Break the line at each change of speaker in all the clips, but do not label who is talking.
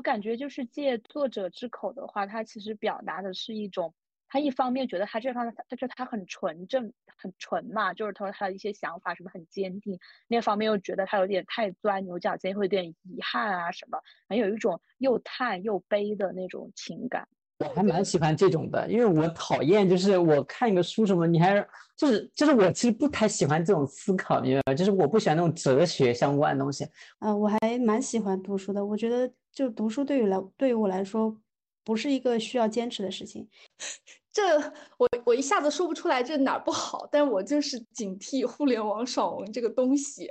我感觉就是借作者之口的话，他其实表达的是一种，他一方面觉得他这方他就他很纯正、很纯嘛，就是他说他的一些想法什么很坚定；另一方面又觉得他有点太钻牛角尖，会有点遗憾啊什么，很有一种又叹又悲的那种情感。
我还蛮喜欢这种的，因为我讨厌就是我看一个书什么，你还就是就是我其实不太喜欢这种思考，明白吗？就是我不喜欢那种哲学相关的东西。
啊，我还蛮喜欢读书的，我觉得就读书对于来对于我来说，不是一个需要坚持的事情。
这我我一下子说不出来这哪儿不好，但我就是警惕互联网爽文这个东西。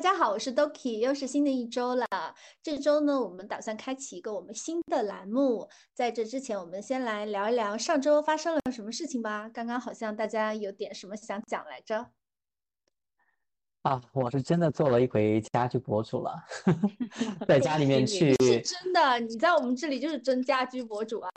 大家好，我是 Doki，又是新的一周了。这周呢，我们打算开启一个我们新的栏目。在这之前，我们先来聊一聊上周发生了什么事情吧。刚刚好像大家有点什么想讲来着。
啊，我是真的做了一回家居博主了，在家里面去。
是真的，你在我们这里就是真家居博主啊。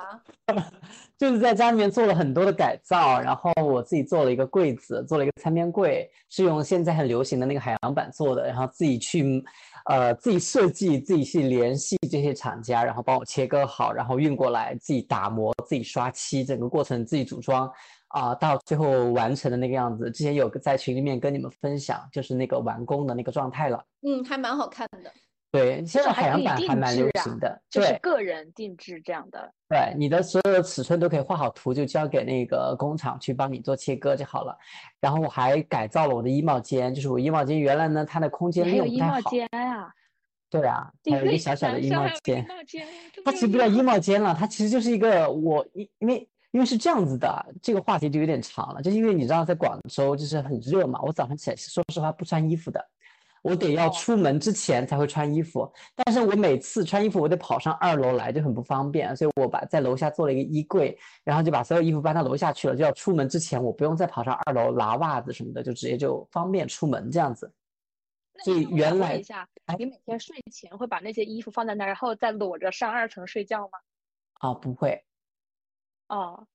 就是在家里面做了很多的改造，然后我自己做了一个柜子，做了一个餐边柜，是用现在很流行的那个海洋板做的，然后自己去，呃，自己设计，自己去联系这些厂家，然后帮我切割好，然后运过来，自己打磨，自己刷漆，整个过程自己组装。啊，到最后完成的那个样子，之前有个在群里面跟你们分享，就是那个完工的那个状态了。
嗯，还蛮好看的。
对，现在海洋版还蛮流行的，
就是个人定制这样的。
对，你的所有的尺寸都可以画好图，就交给那个工厂去帮你做切割就好了。然后我还改造了我的衣帽间，就是我衣帽间原来呢它的空间利用不太好。
衣帽间啊？
对啊，还有一个小小的衣帽间。它其实不叫衣帽间了，它其实就是一个我因因为。因为是这样子的，这个话题就有点长了。就是因为你知道，在广州就是很热嘛，我早上起来说实话不穿衣服的，我得要出门之前才会穿衣服。但是我每次穿衣服，我得跑上二楼来，就很不方便。所以我把在楼下做了一个衣柜，然后就把所有衣服搬到楼下去了。就要出门之前，我不用再跑上二楼拿袜子什么的，就直接就方便出门这样子。所以原来
一下，你每天睡前会把那些衣服放在那，然后再裸着上二层睡觉吗？
啊，不会。
哦，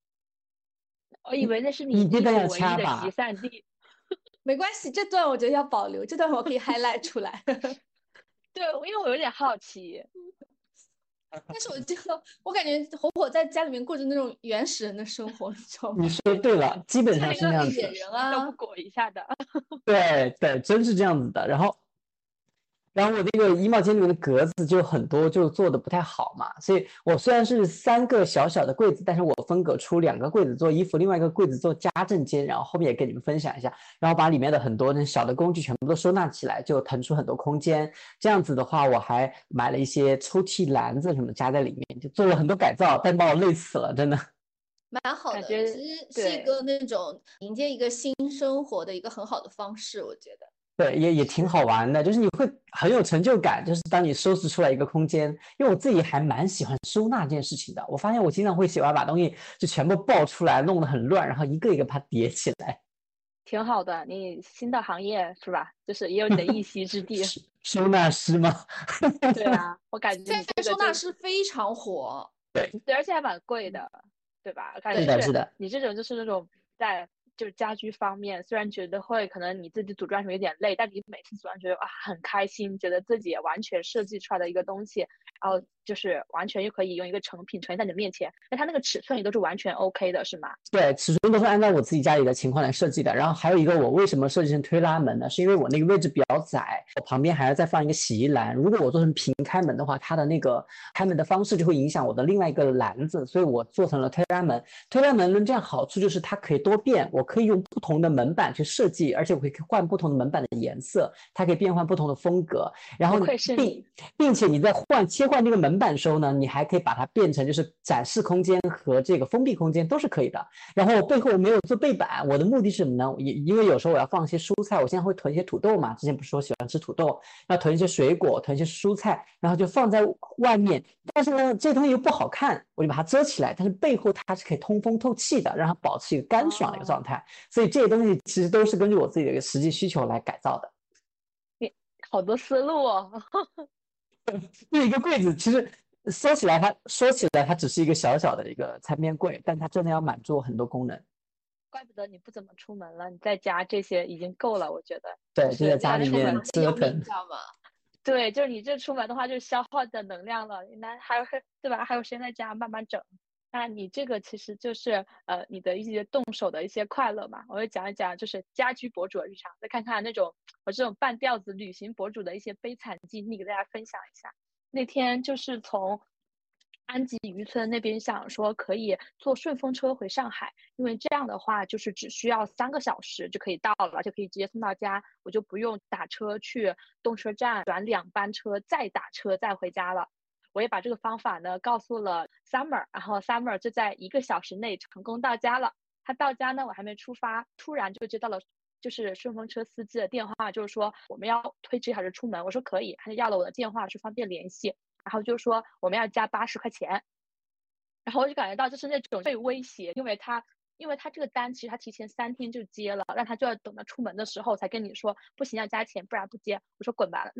我以为那是你衣服唯一的集散地。
没关系，这段我觉得要保留，这段我可以 highlight 出来。
对，因为我有点好奇。
但是我觉得，我感觉火火在家里面过着那种原始人的生活，你知道吗？
你说对了，基本上是那样子。
野人啊，
都不裹一下的。
对对，真是这样子的。然后。然后我那个衣帽间里面的格子就很多，就做的不太好嘛，所以我虽然是三个小小的柜子，但是我分隔出两个柜子做衣服，另外一个柜子做家政间，然后后面也跟你们分享一下，然后把里面的很多那小的工具全部都收纳起来，就腾出很多空间。这样子的话，我还买了一些抽屉篮子什么加在里面，就做了很多改造，但把我累死了，真的。
蛮好的，其实是一个那种迎接一个新生活的一个很好的方式，我觉得。
对，也也挺好玩的，就是你会很有成就感，就是当你收拾出来一个空间，因为我自己还蛮喜欢收纳这件事情的。我发现我经常会喜欢把东西就全部爆出来，弄得很乱，然后一个一个把它叠起来。
挺好的，你新的行业是吧？就是也有你的一席之地。
收纳师吗？
对啊，我感觉现
在收纳师非常火。
对，
对，而且还蛮贵的，对吧？
是的，是的。
你这种就是那种在。就是家居方面，虽然觉得会可能你自己组装时候有点累，但你每次组装觉得啊很开心，觉得自己完全设计出来的一个东西，然后就是完全就可以用一个成品呈现在你的面前。那它那个尺寸也都是完全 OK 的，是吗？
对，尺寸都是按照我自己家里的情况来设计的。然后还有一个，我为什么设计成推拉门呢？是因为我那个位置比较窄，我旁边还要再放一个洗衣篮。如果我做成平开门的话，它的那个开门的方式就会影响我的另外一个篮子，所以我做成了推拉门。推拉门呢，这样好处就是它可以多变，我。可以用不同的门板去设计，而且我可以换不同的门板的颜色，它可以变换不同的风格。然后并并且你在换切换这个门板收呢，你还可以把它变成就是展示空间和这个封闭空间都是可以的。然后背后没有做背板，我的目的是什么呢？因因为有时候我要放一些蔬菜，我现在会囤一些土豆嘛，之前不是说喜欢吃土豆，要囤一些水果，囤一些蔬菜，然后就放在外面。但是呢，这东西又不好看，我就把它遮起来。但是背后它是可以通风透气的，让它保持一个干爽的一个状态。所以这些东西其实都是根据我自己的一个实际需求来改造的。
你好多思路哦，
这一个柜子其实说起来，它说起来它只是一个小小的一个餐边柜，但它真的要满足很多功能。
怪不得你不怎么出门了，你在家这些已经够了，我觉得。
对，就在家里面折腾，
知道吗？
对，就是你这出门的话，就消耗的能量了。那还有对吧？还有时间在家慢慢整。那你这个其实就是呃你的一些动手的一些快乐嘛，我会讲一讲就是家居博主的日常，再看看那种我这种半吊子旅行博主的一些悲惨经历，给大家分享一下。那天就是从安吉渔村那边想说可以坐顺风车回上海，因为这样的话就是只需要三个小时就可以到了，就可以直接送到家，我就不用打车去动车站转两班车再打车再回家了。我也把这个方法呢告诉了 Summer，然后 Summer 就在一个小时内成功到家了。他到家呢，我还没出发，突然就接到了就是顺风车司机的电话，就是说我们要推迟还是出门。我说可以，他就要了我的电话，说方便联系。然后就说我们要加八十块钱。然后我就感觉到就是那种被威胁，因为他因为他这个单其实他提前三天就接了，但他就要等到出门的时候才跟你说不行要加钱，不然不接。我说滚吧，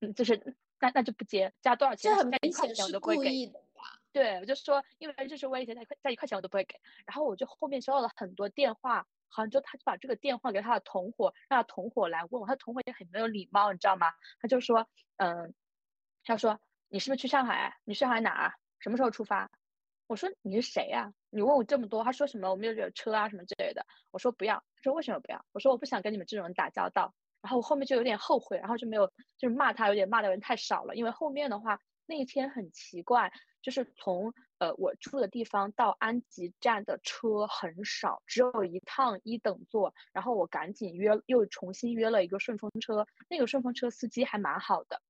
嗯，就是。那那就不接，加多少钱？
这很
明显
是故意的吧？
对，我就说，因为这是威胁，再再一块钱我都不会给。然后我就后面收到了很多电话，好像就他就把这个电话给他的同伙，让他同伙来问我。他同伙也很没有礼貌，你知道吗？他就说，嗯，他说你是不是去上海？你上海哪？什么时候出发？我说你是谁呀？你问我这么多？他说什么？我们有有车啊什么之类的。我说不要。他说为什么不要？我说我不想跟你们这种人打交道。然后我后面就有点后悔，然后就没有就是骂他，有点骂的人太少了。因为后面的话那一天很奇怪，就是从呃我住的地方到安吉站的车很少，只有一趟一等座。然后我赶紧约又重新约了一个顺风车，那个顺风车司机还蛮好的。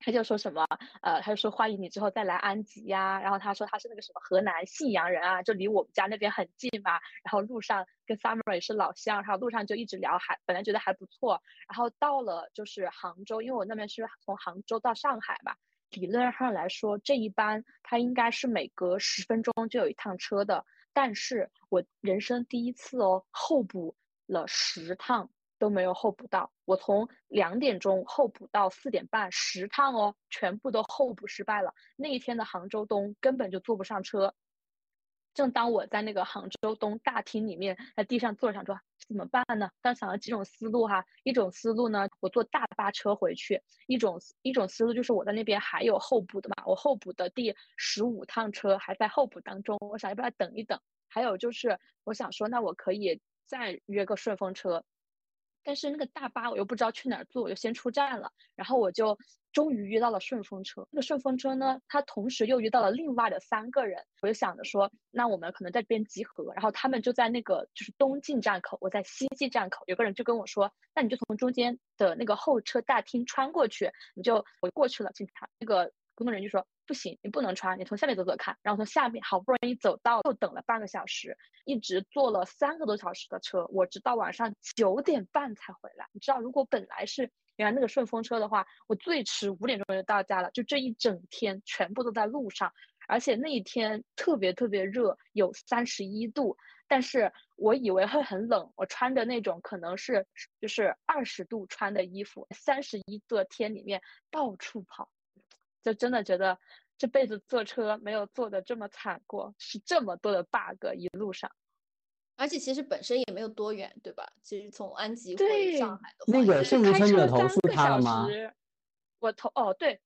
他就说什么，呃，他就说欢迎你之后再来安吉呀。然后他说他是那个什么河南信阳人啊，就离我们家那边很近嘛。然后路上跟 Summer 也是老乡，然后路上就一直聊，还本来觉得还不错。然后到了就是杭州，因为我那边是从杭州到上海嘛，理论上来说这一班他应该是每隔十分钟就有一趟车的。但是我人生第一次哦，候补了十趟。都没有候补到，我从两点钟候补到四点半，十趟哦，全部都候补失败了。那一天的杭州东根本就坐不上车。正当我在那个杭州东大厅里面，在地上坐着想说怎么办呢？当时想了几种思路哈，一种思路呢，我坐大巴车回去；一种一种思路就是我在那边还有候补的嘛，我候补的第十五趟车还在候补当中，我想要不要等一等？还有就是我想说，那我可以再约个顺风车。但是那个大巴我又不知道去哪儿坐，我就先出站了。然后我就终于约到了顺风车。那个顺风车呢，它同时又约到了另外的三个人。我就想着说，那我们可能在这边集合。然后他们就在那个就是东进站口，我在西进站口。有个人就跟我说，那你就从中间的那个候车大厅穿过去，你就我过去了。警察那个工作人员就说。不行，你不能穿，你从下面走走看。然后从下面好不容易走到，又等了半个小时，一直坐了三个多小时的车，我直到晚上九点半才回来。你知道，如果本来是原来那个顺风车的话，我最迟五点钟就到家了。就这一整天全部都在路上，而且那一天特别特别热，有三十一度，但是我以为会很冷，我穿的那种可能是就是二十度穿的衣服，三十一度的天里面到处跑。就真的觉得这辈子坐车没有坐的这么惨过，是这么多的 bug 一路上，
而且其实本身也没有多远，对吧？其实从安吉回上海的
话，那个是不是你投诉他了吗？
我投哦，对。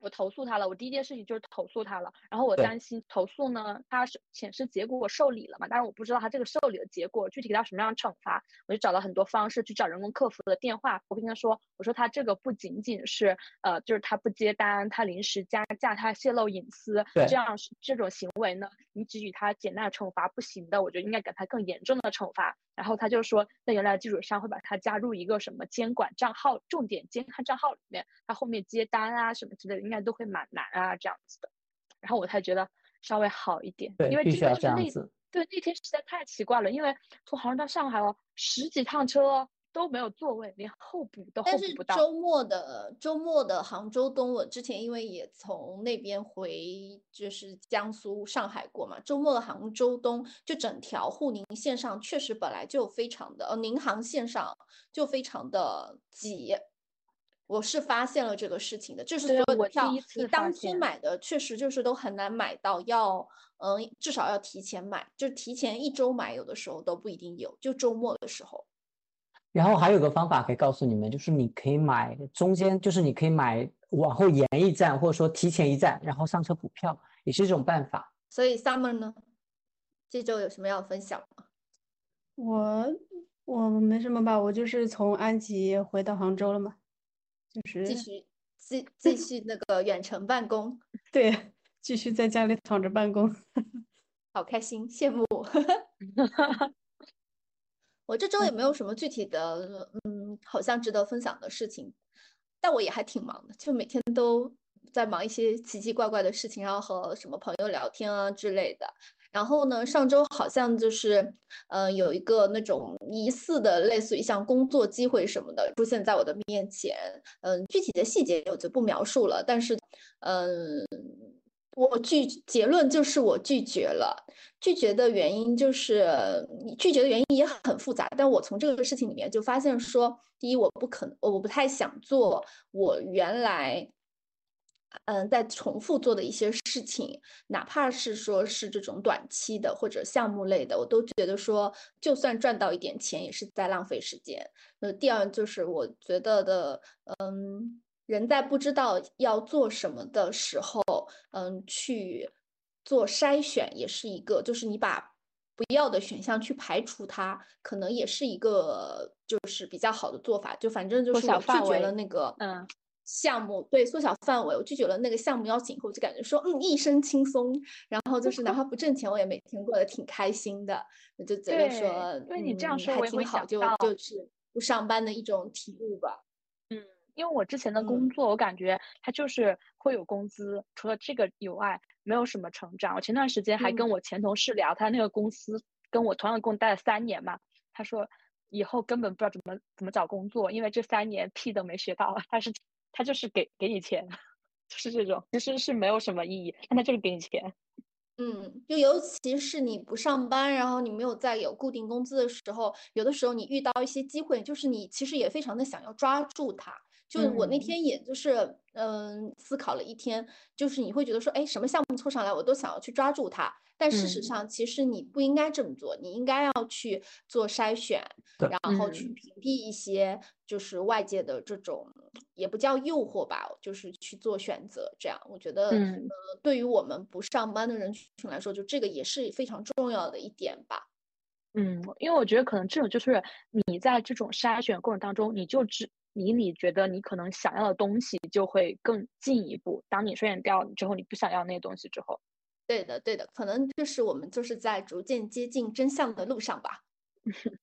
我投诉他了，我第一件事情就是投诉他了。然后我担心投诉呢，他是显示结果我受理了嘛，但是我不知道他这个受理的结果具体给他什么样的惩罚。我就找了很多方式去找人工客服的电话，我跟他说，我说他这个不仅仅是呃，就是他不接单，他临时加价，他泄露隐私，这样这种行为呢，你只予他简单的惩罚不行的，我觉得应该给他更严重的惩罚。然后他就说，在原来的基础上会把他加入一个什么监管账号、重点监看账号里面，他后面接单啊什么之类的。应该都会蛮难啊这样子的，然后我才觉得稍微好一点，
对，
因为
必须要
真的是那
这样子。
对那天实在太奇怪了，因为从杭州到上海哦，十几趟车都没有座位，连候补都候
但是
补不到。
周末的周末的杭州东，我之前因为也从那边回就是江苏上海过嘛，周末的杭州东就整条沪宁线上确实本来就非常的，呃，宁杭线上就非常的挤。我是发现了这个事情的，就是所
对我第
有的票
一次发
你当天买的确实就是都很难买到，要嗯至少要提前买，就提前一周买，有的时候都不一定有，就周末的时候。
然后还有个方法可以告诉你们，就是你可以买中间，就是你可以买往后延一站，或者说提前一站，然后上车补票，也是一种办法。
所以 Summer 呢，这周有什么要分享吗？
我我没什么吧，我就是从安吉回到杭州了嘛，就是
继续继继续那个远程办公，
对，继续在家里躺着办公。
好开心，羡慕。我这周也没有什么具体的，嗯，好像值得分享的事情，但我也还挺忙的，就每天都在忙一些奇奇怪怪的事情，然后和什么朋友聊天啊之类的。然后呢，上周好像就是，呃，有一个那种疑似的，类似于像工作机会什么的出现在我的面前，嗯，具体的细节我就不描述了，但是，嗯，我拒结论就是我拒绝了。拒绝的原因就是，拒绝的原因也很复杂，但我从这个事情里面就发现说，第一，我不可能，我不太想做我原来。嗯，在重复做的一些事情，哪怕是说是这种短期的或者项目类的，我都觉得说，就算赚到一点钱，也是在浪费时间。那第二就是我觉得的，嗯，人在不知道要做什么的时候，嗯，去做筛选也是一个，就是你把不要的选项去排除它，可能也是一个就是比较好的做法。就反正就是我拒绝了那个，
嗯。
项目对缩小范围，我拒绝了那个项目邀请以后，就感觉说，嗯，一身轻松，然后就是哪怕不挣钱，我也每天过得挺开心的，我就觉得说，
对因为你这样
嗯
说我也
挺好，就就是不上班的一种体悟吧。
嗯，因为我之前的
嗯
工作，我感觉它就是会有工资，除了这个以外，没有什么成长。我前段时间还跟
嗯
我前同事聊，他那个公司跟我同样共待了三年嘛，他说以后根本不知道怎么怎么找工作，因为这三年屁都没学到，他是他就是给给你钱，就是这种，其实是没有什么意义，但他就是给你钱。
嗯，就尤其是你不上班，然后你没有在有固定工资的时候，有的时候你遇到一些机会，就是你其实也非常的想要抓住它。就我那
嗯
天也就是嗯思考了一天，就是你会觉得说，哎，什么项目凑上来，我都想要去抓住它。但事实
嗯
上，其实你不应该这么做，你应该要去做筛选，然后去
嗯
屏蔽一些就是外界的这种，也不叫诱惑吧，就是去做选择。这样，我觉得，
嗯
呃，对于我们不上班的人群来说，就这个也是非常重要的一点吧。
嗯，因为我觉得可能这种就是你在这种筛选过程当中，你就只离你觉得你可能想要的东西就会更进一步。当你筛选掉之后，你不想要那些东西之后，
对的，对的，可能就是我们就是在逐渐接近真相的路上吧。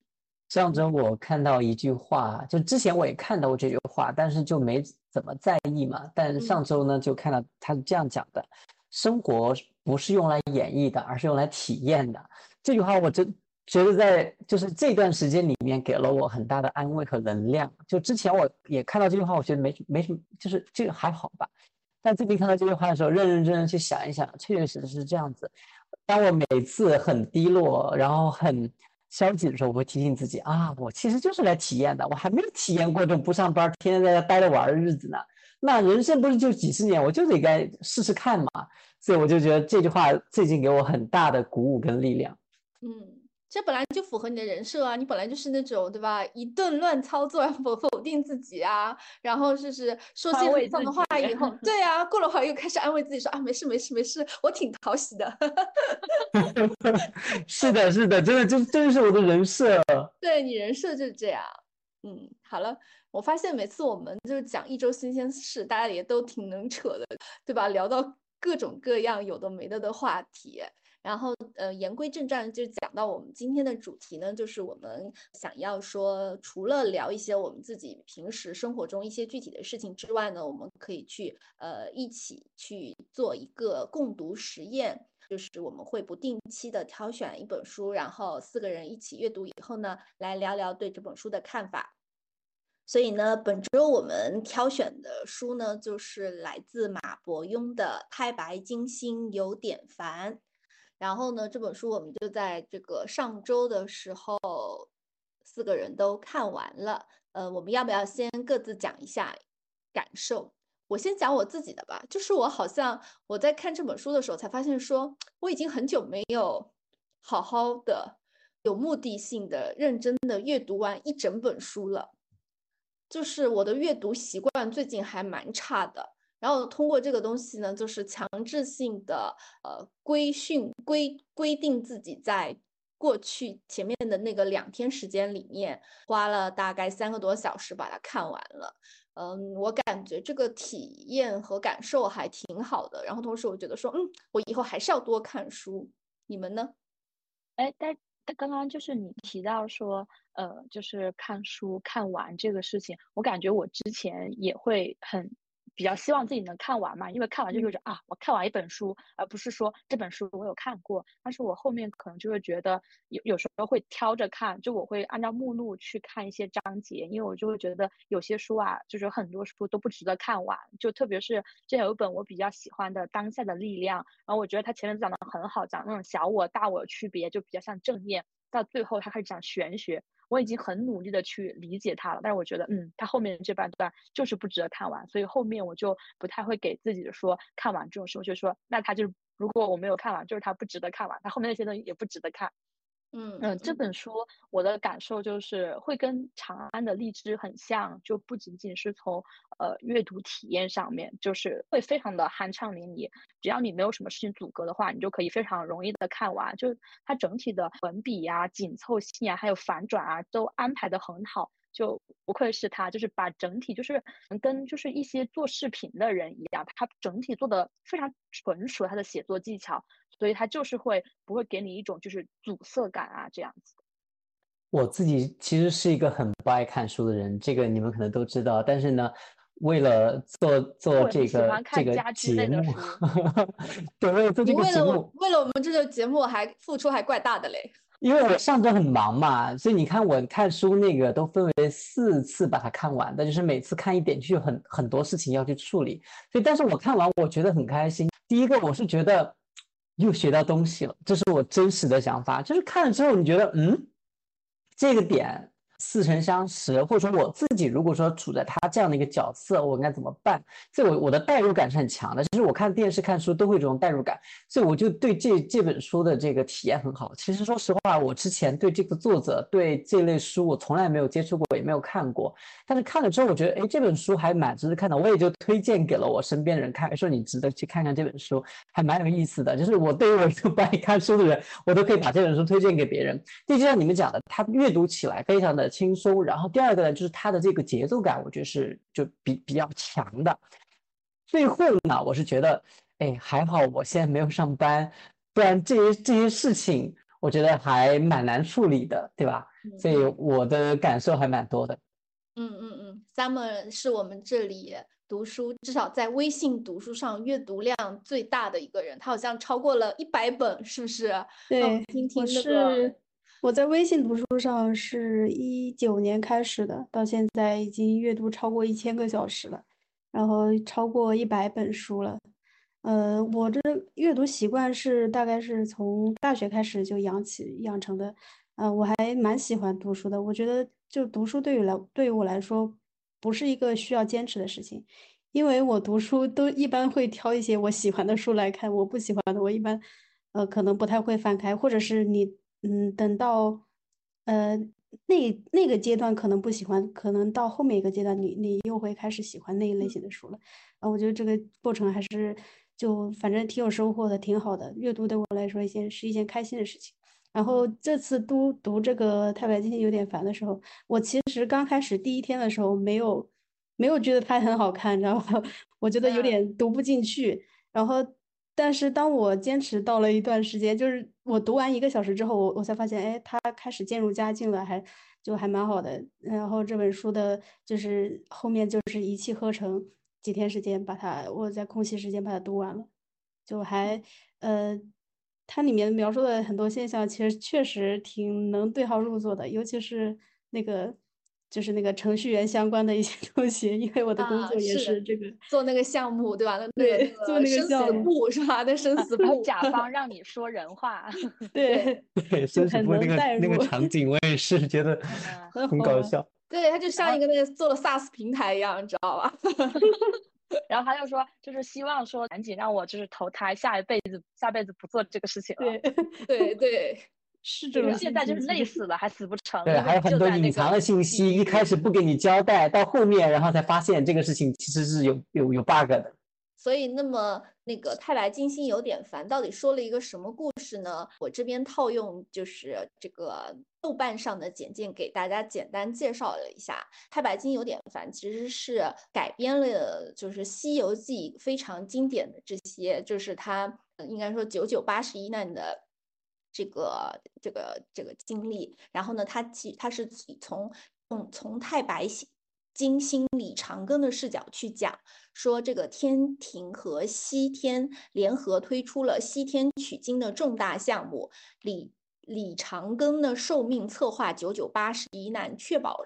上周我看到一句话，就之前我也看到过这句话，但是就没怎么在意嘛。但上周呢，就看到他是这样讲的：生活不是用来演绎的，而是用来体验的。这句话我真觉得在就是这段时间里面给了我很大的安慰和能量。就之前我也看到这句话，我觉得没没什么，就是这个还好吧。但最近看到这句话的时候，认认真真去想一想，确确实实是这样子。当我每次很低落，然后很消极的时候，我会提醒自己啊，我其实就是来体验的，我还没有体验过这种不上班、天天在家待着玩的日子呢。那人生不是就几十年，我就得该试试看嘛。所以我就觉得这句话最近给我很大的鼓舞跟力量。
嗯，这本来就符合你的人设啊，你本来就是那种对吧，一顿乱操作，否否定自己啊，然后就是说些
安慰
很丧的话以后，对啊，过了会儿又开始安慰自己说啊，没事没事没事，我挺讨喜的。
是的，是的，真的就这就是我的人设。
对你人设就是这样。嗯，好了，我发现每次我们就是讲一周新鲜事，大家也都挺能扯的，对吧？聊到各种各样有的没的的话题。然后，呃，言归正传，就讲到我们今天的主题呢，就是我们想要说，除了聊一些我们自己平时生活中一些具体的事情之外呢，我们可以去呃一起去做一个共读实验，就是我们会不定期的挑选一本书，然后四个人一起阅读以后呢，来聊聊对这本书的看法。所以呢，本周我们挑选的书呢，就是来自马伯庸的《太白金星有点烦》。然后呢，这本书我们就在这个上周的时候，四个人都看完了。呃，我们要不要先各自讲一下感受？我先讲我自己的吧。就是我好像我在看这本书的时候，才发现说我已经很久没有好好的、有目的性的、认真的阅读完一整本书了。就是我的阅读习惯最近还蛮差的。然后通过这个东西呢，就是强制性的呃规训规规定自己在过去前面的那个两天时间里面，花了大概三个多小时把它看完了。嗯，我感觉这个体验和感受还挺好的。然后同时我觉得说，嗯，我以后还是要多看书。你们呢？
哎，但但刚刚就是你提到说，呃，就是看书看完这个事情，我感觉我之前也会很。比较希望自己能看完嘛，因为看完就意味着啊，我看完一本书，而不是说这本书我有看过。但是我后面可能就会觉得有有时候会挑着看，就我会按照目录去看一些章节，因为我就会觉得有些书啊，就是很多书都不值得看完。就特别是这有一本我比较喜欢的《当下的力量》，然后我觉得它前面讲的很好，讲那种小我大我区别，就比较像正面，到最后他开始讲玄学。我已经很努力的去理解它了，但是我觉得，嗯，它后面这半段就是不值得看完，所以后面我就不太会给自己说看完这种事，我就说，那它就是如果我没有看完，就是它不值得看完，它后面那些东西也不值得看。
嗯
嗯，这本书我的感受就是会跟长安的荔枝很像，就不仅仅是从呃阅读体验上面，就是会非常的酣畅淋漓。只要你没有什么事情阻隔的话，你就可以非常容易的看完。就它整体的文笔呀、紧凑性啊，还有反转啊，都安排的很好。就不愧是他，就是把整体就是跟就是一些做视频的人一样，他整体做的非常纯熟，他的写作技巧。所以他就是会不会给你一种就是阻塞感啊这样子。
我自己其实是一个很不爱看书的人，这个你们可能都知道。但是呢，为了做做这个这个节目，对，为了做这个节目，
为了我们这个节目还付出还怪大的嘞。
因为我上周很忙嘛，所以你看我看书那个都分为四次把它看完的，就是每次看一点就有很很多事情要去处理。所以，但是我看完我觉得很开心。第一个我是觉得。又学到东西了，这是我真实的想法。就是看了之后，你觉得，嗯，这个点。似曾相识，或者说我自己如果说处在他这样的一个角色，我应该怎么办？所以，我我的代入感是很强的。其实我看电视、看书都会有这种代入感，所以我就对这这本书的这个体验很好。其实说实话，我之前对这个作者、对这类书我从来没有接触过，也没有看过。但是看了之后，我觉得，哎，这本书还蛮值得看的。我也就推荐给了我身边人看，说你值得去看看这本书，还蛮有意思的。就是我对于我一个不爱看书的人，我都可以把这本书推荐给别人。就像你们讲的，他阅读起来非常的。轻松，然后第二个呢，就是它的这个节奏感，我觉得是就比比较强的。最后呢，我是觉得，哎，还好我现在没有上班，不然这些这些事情，我觉得还蛮难处理的，对吧？所以我的感受还蛮多的。
嗯嗯嗯，Summer 是我们这里读书至少在微信读书上阅读量最大的一个人，他好像超过了一百本，是不是？
对，
听听
那个。我在微信读书上是一九年开始的，到现在已经阅读超过一千个小时了，然后超过一百本书了。呃，我这阅读习惯是大概是从大学开始就养起养成的。呃，我还蛮喜欢读书的。我觉得就读书对于来对于我来说，不是一个需要坚持的事情，因为我读书都一般会挑一些我喜欢的书来看，我不喜欢的我一般呃可能不太会翻开，或者是你。嗯，等到，呃，那那个阶段可能不喜欢，可能到后面一个阶段，你你又会开始喜欢那一类型的书了。啊，我觉得这个过程还是就反正挺有收获的，挺好的。阅读对我来说一件是一件开心的事情。然后这次读读这个《太白金星有点烦》的时候，我其实刚开始第一天的时候没有没有觉得它很好看，然后 我觉得有点读不进去。然后但是当我坚持到了一段时间，就是我读完一个小时之后，我我才发现，哎，他开始渐入佳境了，还就还蛮好的。然后这本书的就是后面就是一气呵成，几天时间把它，我在空隙时间把它读完了，就还呃，它里面描述的很多现象，其实确实挺能对号入座的，尤其是那个。就是那个程序员相关的一些 东西，因为我的工作也是这个
做那个项目，对吧？
对，做那个
生死簿是吧？那生 死簿，
甲方让你说人话，
对
对，生死簿那个那个场景，我也是觉得很搞笑。
对，他就像一个那个做了 SaaS 平台一样，你知道吧？
然后他就说，就是希望说赶紧让我就是投胎，下一辈子下辈子不做这个事情
了。对对对。
是这种，
现在就是累死了，还死不成。
对，还有很多隐藏的信息，一开始不给你交代，到后面然后才发现这个事情其实是有有有 bug 的。
所以，那么那个太白金星有点烦，到底说了一个什么故事呢？我这边套用就是这个豆瓣上的简介，给大家简单介绍了一下。太白金有点烦，其实是改编了就是《西游记》非常经典的这些，就是它应该说九九八十一难的。这个这个这个经历，然后呢，他其他是从从从太白星金星李长庚的视角去讲，说这个天庭和西天联合推出了西天取经的重大项目，李李长庚的寿命策划九九八十一难，确保。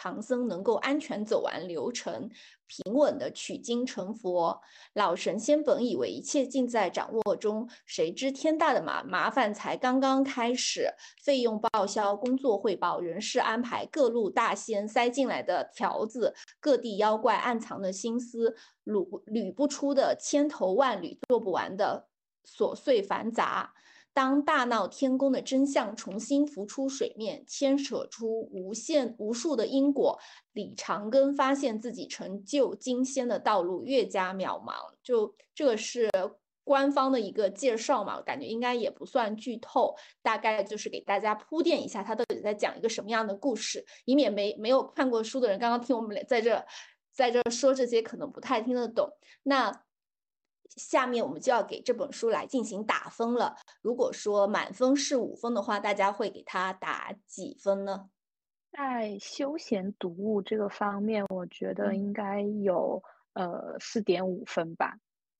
唐僧能够安全走完流程，平稳的取经成佛。老神仙本以为一切尽在掌握中，谁知天大的麻麻烦才刚刚开始。费用报销、工作汇报、人事安排，各路大仙塞进来的条子，各地妖怪暗藏的心思，捋捋不出的千头万缕，做不完的琐碎繁杂。当大闹天宫的真相重新浮出水面，牵扯出无限无数的因果，李长庚发现自己成就金仙的道路越加渺茫。就这个是官方的一个介绍嘛，感觉应该也不算剧透，大概就是给大家铺垫一下，他到底在讲一个什么样的故事，以免没没有看过书的人刚刚听我们在这在这说这些，可能不太听得懂。那。下面我们就要给这本书来进行打分了。如果说满分是五分的话，大家会给它打几分呢？
在休闲读物这个方面，我觉得应该有呃四点五分吧。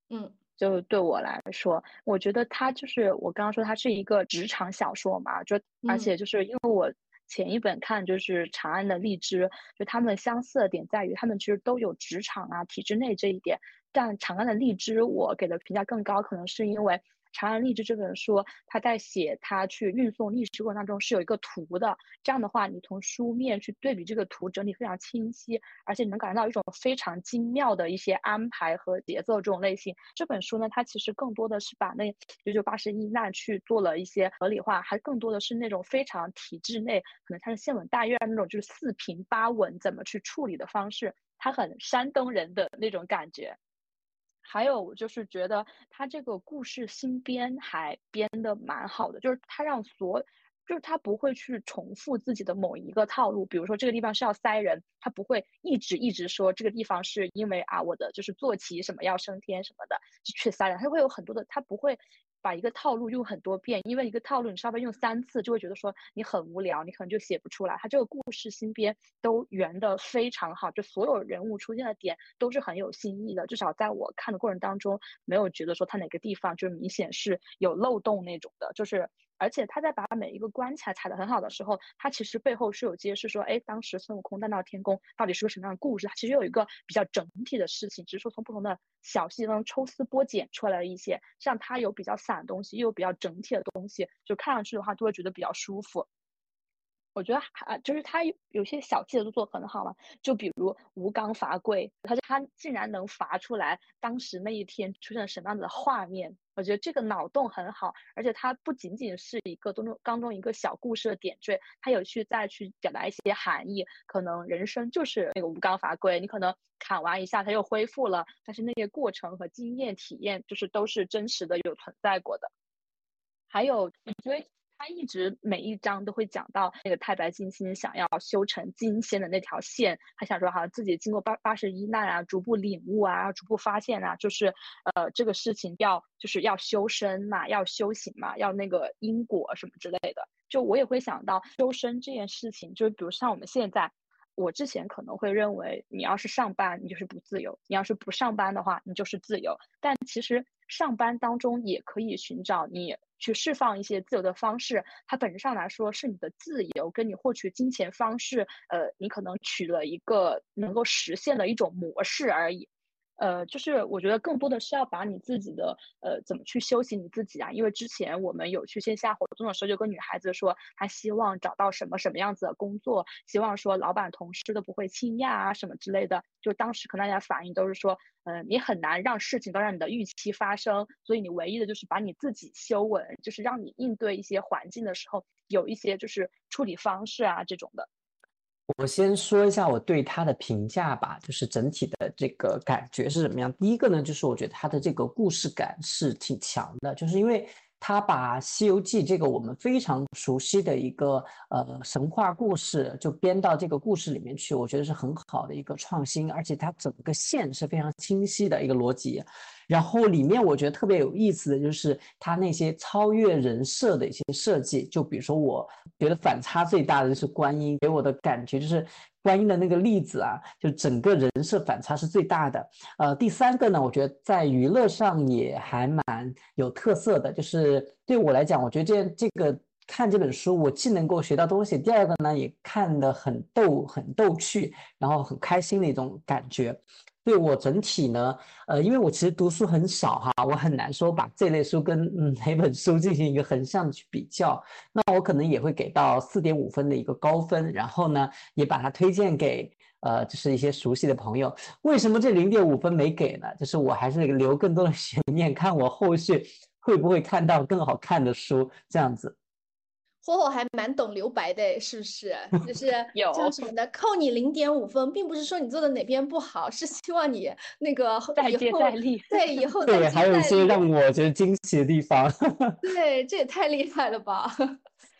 嗯，
就对我来说，我觉得它就是我刚刚说它是一个职场小说嘛，就而且就是因为我前一本看就是《长安的荔枝》，就他们相似的点在于他们其实都有职场啊、体制内这一点。但长安的荔枝，我给的评价更高，可能是因为长安荔枝这本书，他在写他去运送历史过程当中是有一个图的。这样的话，你从书面去对比这个图，整体非常清晰，而且你能感觉到一种非常精妙的一些安排和节奏这种类型。这本书呢，它其实更多的是把那九九八十一难去做了一些合理化，还更多的是那种非常体制内，可能它是县委大院那种就是四平八稳怎么去处理的方式，它很山东人的那种感觉。还有就是觉得他这个故事新编还编的蛮好的，就是他让所，就是他不会去重复自己的某一个套路，比如说这个地方是要塞人，他不会一直一直说这个地方是因为啊我的就是坐骑什么要升天什么的去塞人，他会有很多的，他不会。把一个套路用很多遍，因为一个套路你稍微用三次就会觉得说你很无聊，你可能就写不出来。他这个故事新编都圆的非常好，就所有人物出现的点都是很有新意的，至少在我看的过程当中没有觉得说他哪个地方就明显是有漏洞那种的，就是。而且他在把每一个关卡踩得很好的时候，他其实背后是有揭示说，哎，当时孙悟空大闹天宫到底是个什么样的故事？他其实有一个比较整体的事情，只是说从不同的小细节中抽丝剥茧出来了一些，像他有比较散的东西，又有比较整体的东西，就看上去的话就会觉得比较舒服。我觉得还就是他有些小细节都做很好嘛，就比如吴刚伐桂，他他竟然能伐出来当时那一天出现了什么样子的画面，我觉得这个脑洞很好，而且它不仅仅是一个当中当中一个小故事的点缀，他有去再去表达一些含义，可能人生就是那个吴刚伐桂，你可能砍完一下他又恢复了，但是那些过程和经验体验就是都是真实的有存在过的，还有我觉得。他一直每一章都会讲到那个太白金星想要修成金仙的那条线，他想说哈自己经过八八十一难啊，逐步领悟啊，逐步发现啊，就是呃这个事情要就是要修身嘛，要修行嘛，要那个因果什么之类的。就我也会想到修身这件事情，就比如像我们现在，我之前可能会认为你要是上班，你就是不自由；你要是不上班的话，你就是自由。但其实上班当中也可以寻找你。去释放一些自由的方式，它本质上来说是你的自由，跟你获取金钱方式，呃，你可能取了一个能够实现的一种模式而已。呃，就是我觉得更多的是要把你自己的呃怎么去修行你自己啊，因为之前我们有去线下活动的时候，就跟女孩子说，她希望找到什么什么样子的工作，希望说老板同事都不会倾轧啊什么之类的。就当时可能大家反应都是说，嗯，你很难让事情都让你的预期发生，所以你唯一的就是把你自己修稳，就是让你应对一些环境的时候有一些就是处理方式啊这种的。
我先说一下我对他的评价吧，就是整体的这个感觉是怎么样。第一个呢，就是我觉得他的这个故事感是挺强的，就是因为他把《西游记》这个我们非常熟悉的一个呃神话故事，就编到这个故事里面去，我觉得是很好的一个创新，而且它整个线是非常清晰的一个逻辑。然后里面我觉得特别有意思的就是他那些超越人设的一些设计，就比如说我觉得反差最大的就是观音，给我的感觉就是观音的那个例子啊，就整个人设反差是最大的。呃，第三个呢，我觉得在娱乐上也还蛮有特色的，就是对我来讲，我觉得这这个看这本书，我既能够学到东西，第二个呢也看得很逗、很逗趣，然后很开心的一种感觉。对我整体呢，呃，因为我其实读书很少哈，我很难说把这类书跟嗯哪本书进行一个横向去比较。那我可能也会给到四点五分的一个高分，然后呢，也把它推荐给呃，就是一些熟悉的朋友。为什么这零点五分没给呢？就是我还是留更多的 悬念，看我后续会不会看到更好看的书这样子。
火火还蛮懂留白的，是不是？就是
有
叫什么的，扣你零点五分，并不是说你做的哪边不好，是希望你那个
再接再厉。
对，以后
对，还有一些让我觉得惊喜的地方。
对，这也太厉害了吧！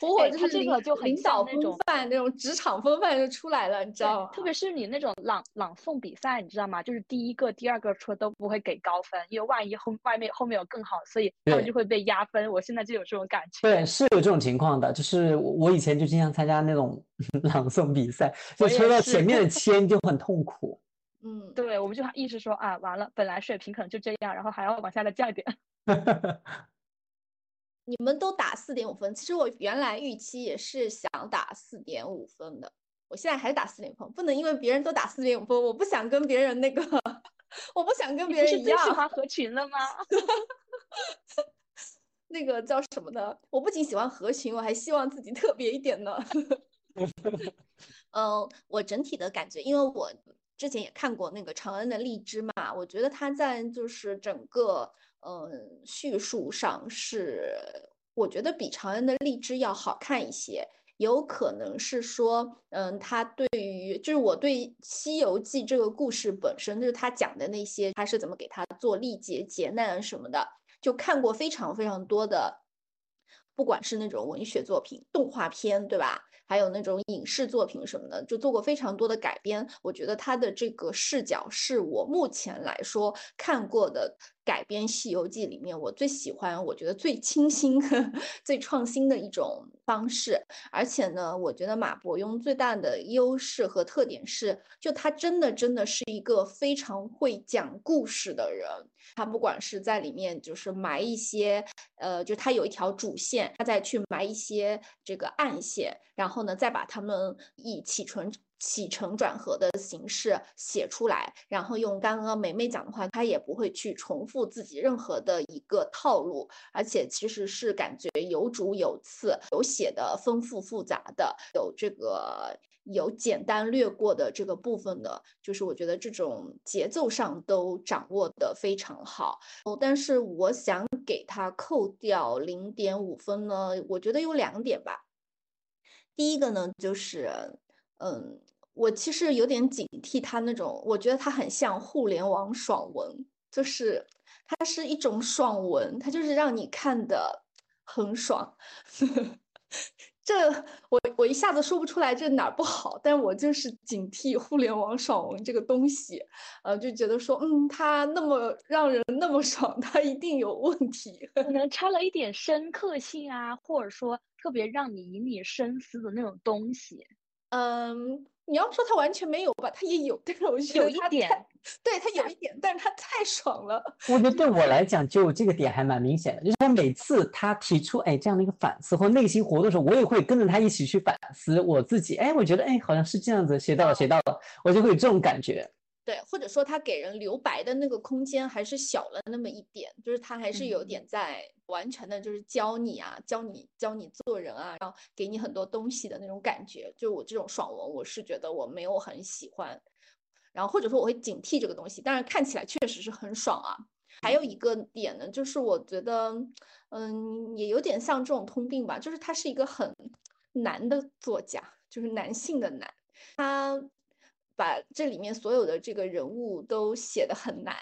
火火就是
这个就
领导风范那种职场风范就出来了，你知道吗？
特别是你那种朗朗诵比赛，你知道吗？就是第一个、第二个出都不会给高分，因为万一后外面后面有更好，所以他们就会被压分。我现在就有这种感觉。
对，是有这种情况的，就是我以前就经常参加那种 朗诵比赛，就抽到前面的 签就很痛苦。
嗯，
对，我们就一直说啊，完了，本来水平可能就这样，然后还要往下再降一点。
你们都打四点五分，其实我原来预期也是想打四点五分的，我现在还是打四点分，不能因为别人都打四点五分，我不想跟别人那个，我不想跟别人一样。
喜欢合群了吗？
那个叫什么呢？我不仅喜欢合群，我还希望自己特别一点呢。嗯，我整体的感觉，因为我之前也看过那个长恩的荔枝嘛，我觉得他在就是整个。嗯，叙述上是我觉得比长安的荔枝要好看一些，有可能是说，嗯，他对于就是我对《西游记》这个故事本身，就是他讲的那些，他是怎么给他做历劫劫难什么的，就看过非常非常多的，不管是那种文学作品、动画片，对吧？还有那种影视作品什么的，就做过非常多的改编。我觉得他的这个视角是我目前来说看过的改编《西游记》里面我最喜欢，我觉得最清新、最创新的一种方式。而且呢，我觉得马伯庸最大的优势和特点是，就他真的真的是一个非常会讲故事的人。他不管是在里面就是埋一些，呃，就他有一条主线，他再去埋一些这个暗线，然后呢，再把他们以起承起承转合的形式写出来，然后用刚刚梅梅讲的话，他也不会去重复自己任何的一个套路，而且其实是感觉有主有次，有写的丰富复杂的，有这个。有简单略过的这个部分的，就是我觉得这种节奏上都掌握的非常好哦。但是我想给他扣掉零点五分呢，我觉得有两点吧。第一个呢，就是嗯，我其实有点警惕他那种，我觉得他很像互联网爽文，就是它是一种爽文，它就是让你看的很爽。这我我一下子说不出来这哪儿不好，但我就是警惕互联网爽文这个东西，呃，就觉得说，嗯，它那么让人那么爽，它一定有问题，
可能 差了一点深刻性啊，或者说特别让你引你深思的那种东西，
嗯。你要说他完全没有吧，他也有，但是我觉得
有一点，
对他有一点，但是他太爽了。
我觉得对我来讲，就这个点还蛮明显的，就是他每次他提出哎这样的一个反思或内心活动的时候，我也会跟着他一起去反思我自己。哎，我觉得哎好像是这样子，学到了，学到了，我就会有这种感觉。
对，或者说他给人留白的那个空间还是小了那么一点，就是他还是有点在完全的，就是教你啊，教你教你做人啊，然后给你很多东西的那种感觉。就我这种爽文，我是觉得我没有很喜欢，然后或者说我会警惕这个东西，但是看起来确实是很爽啊。还有一个点呢，就是我觉得，嗯，也有点像这种通病吧，就是他是一个很男的作家，就是男性的男，他。把这里面所有的这个人物都写的很难，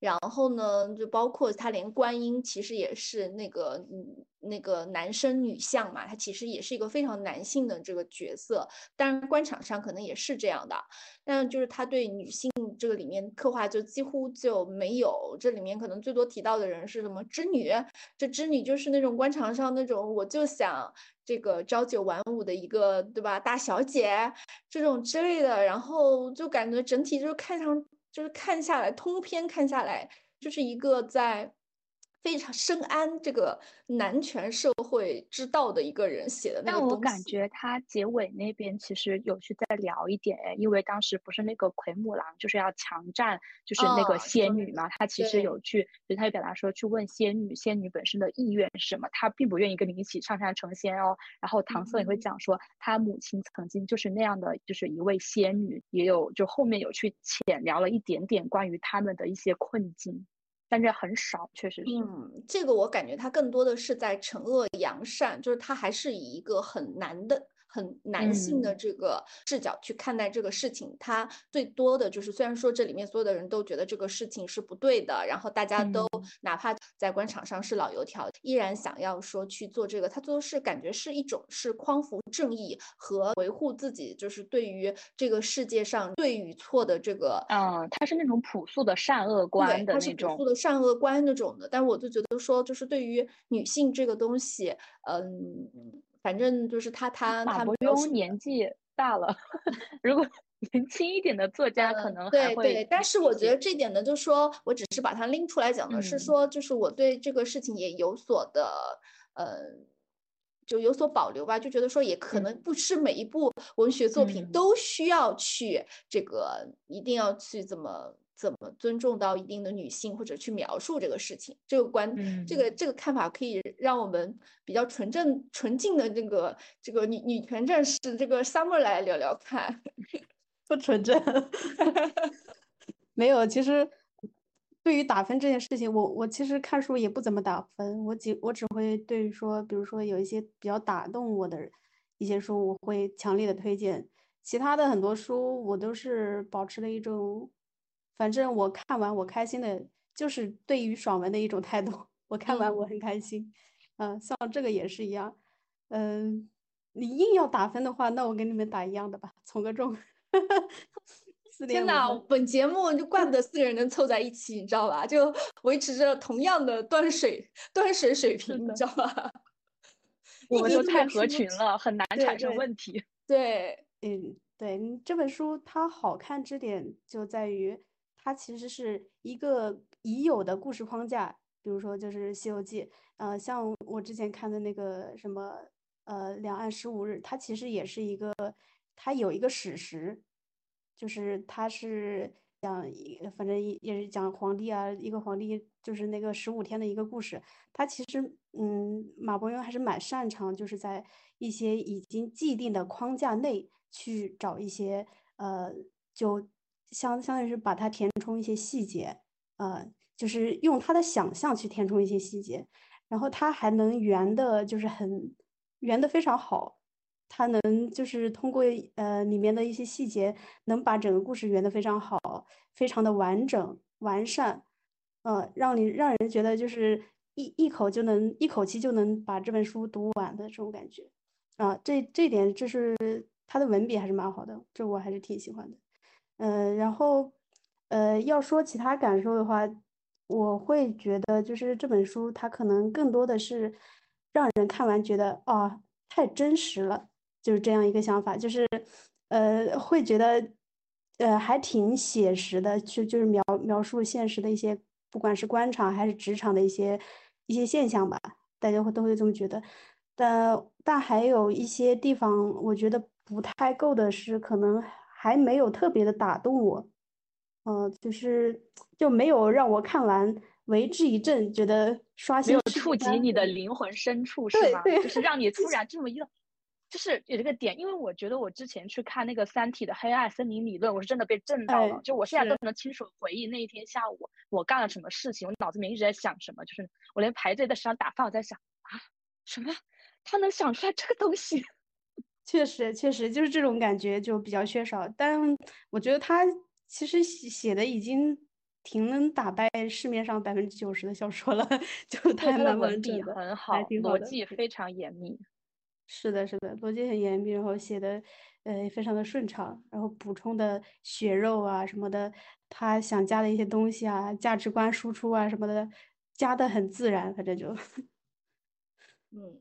然后呢，就包括他连观音其实也是那个嗯那个男生女相嘛，他其实也是一个非常男性的这个角色，当然官场上可能也是这样的，但就是他对女性这个里面刻画就几乎就没有，这里面可能最多提到的人是什么织女，这织女就是那种官场上那种我就想。这个朝九晚五的一个，对吧？大小姐这种之类的，然后就感觉整体就是看上，就是看下来，通篇看下来，就是一个在。非常深谙这个男权社会之道的一个人写的那个
但我感觉他结尾那边其实有去再聊一点，因为当时不是那个奎木狼就是要强占，就是那个仙女嘛，他其实有去，就他就表达说去问仙女，仙女本身的意愿是什么，他并不愿意跟你一起上山成仙哦。然后唐僧也会讲说，他母亲曾经就是那样的，就是一位仙女，也有就后面有去浅聊了一点点关于他们的一些困境。但这很少，确实是。
嗯，这个我感觉他更多的是在惩恶扬善，就是他还是以一个很难的。很男性的这个视角去看待这个事情，他最多的就是，虽然说这里面所有的人都觉得这个事情是不对的，然后大家都哪怕在官场上是老油条，依然想要说去做这个，他做的是感觉是一种是匡扶正义和维护自己，就是对于这个世界上对与错的这个，
嗯，他是那种朴素的善恶观的那种，
朴素的善恶观那种的，但我就觉得说，就是对于女性这个东西，嗯。反正就是他，他
马伯庸年纪大了，如果年轻一点的作家可能还
会。对对，但是我觉得这点呢，就是说我只是把它拎出来讲的是说，就是我对这个事情也有所的，呃，就有所保留吧，就觉得说也可能不是每一部文学作品都需要去这个一定要去怎么。怎么尊重到一定的女性，或者去描述这个事情，这个观，这个这个看法可以让我们比较纯正、纯净的这个这个女女权战士这个 Summer 来聊聊看，
不纯正，没有。其实对于打分这件事情，我我其实看书也不怎么打分，我只我只会对于说，比如说有一些比较打动我的一些书，我会强烈的推荐。其他的很多书，我都是保持了一种。反正我看完我开心的，就是对于爽文的一种态度。我看完我很开心，嗯，像这个也是一样。嗯，你硬要打分的话，那我跟你们打一样的吧，从个重。
天哪，本节目就怪不得 四个人能凑在一起，你知道吧？就维持着同样的端水端水水平，你知道吧？
我们都太合群了，很难产生问题。
对，
嗯，对，这本书它好看之点就在于。它其实是一个已有的故事框架，比如说就是《西游记》，呃，像我之前看的那个什么，呃，《两岸十五日》，它其实也是一个，它有一个史实，就是它是讲，反正也是讲皇帝啊，一个皇帝就是那个十五天的一个故事。它其实，嗯，马伯庸还是蛮擅长，就是在一些已经既定的框架内去找一些，呃，就。相相当于是把它填充一些细节，呃，就是用他的想象去填充一些细节，然后他还能圆的，就是很圆的非常好，他能就是通过呃里面的一些细节，能把整个故事圆的非常好，非常的完整完善，呃，让你让人觉得就是一一口就能一口气就能把这本书读完的这种感觉。啊，这这点就是他的文笔还是蛮好的，这我还是挺喜欢的。嗯，然后呃，要说其他感受的话，我会觉得就是这本书它可能更多的是让人看完觉得啊太真实了，就是这样一个想法，就是呃会觉得呃还挺写实的，就就是描描述现实的一些不管是官场还是职场的一些一些现象吧，大家会都会这么觉得。但但还有一些地方，我觉得不太够的是，可能还没有特别的打动我，嗯，就是就没有让我看完为之一振，觉得刷新
没有触及你的灵魂深处 是吗？就是让你突然这么一，就是有这个点，因为我觉得我之前去看那个《三体》的黑暗森林理论，我是真的被震到了，就我现在都能清楚回忆那一天下午我干了什么事情，我脑子里面一直在想什么，就是我连排队在食堂打饭，我在想啊什么。他能想出来这个东西，
确实确实就是这种感觉就比较缺少。但我觉得他其实写的已经挺能打败市面上百分之九十的小说了，就他蛮
文笔很好，逻辑非常严密。
是的，是的，逻辑很严密，然后写的呃非常的顺畅，然后补充的血肉啊什么的，他想加的一些东西啊，价值观输出啊什么的，加的很自然，反正就
嗯。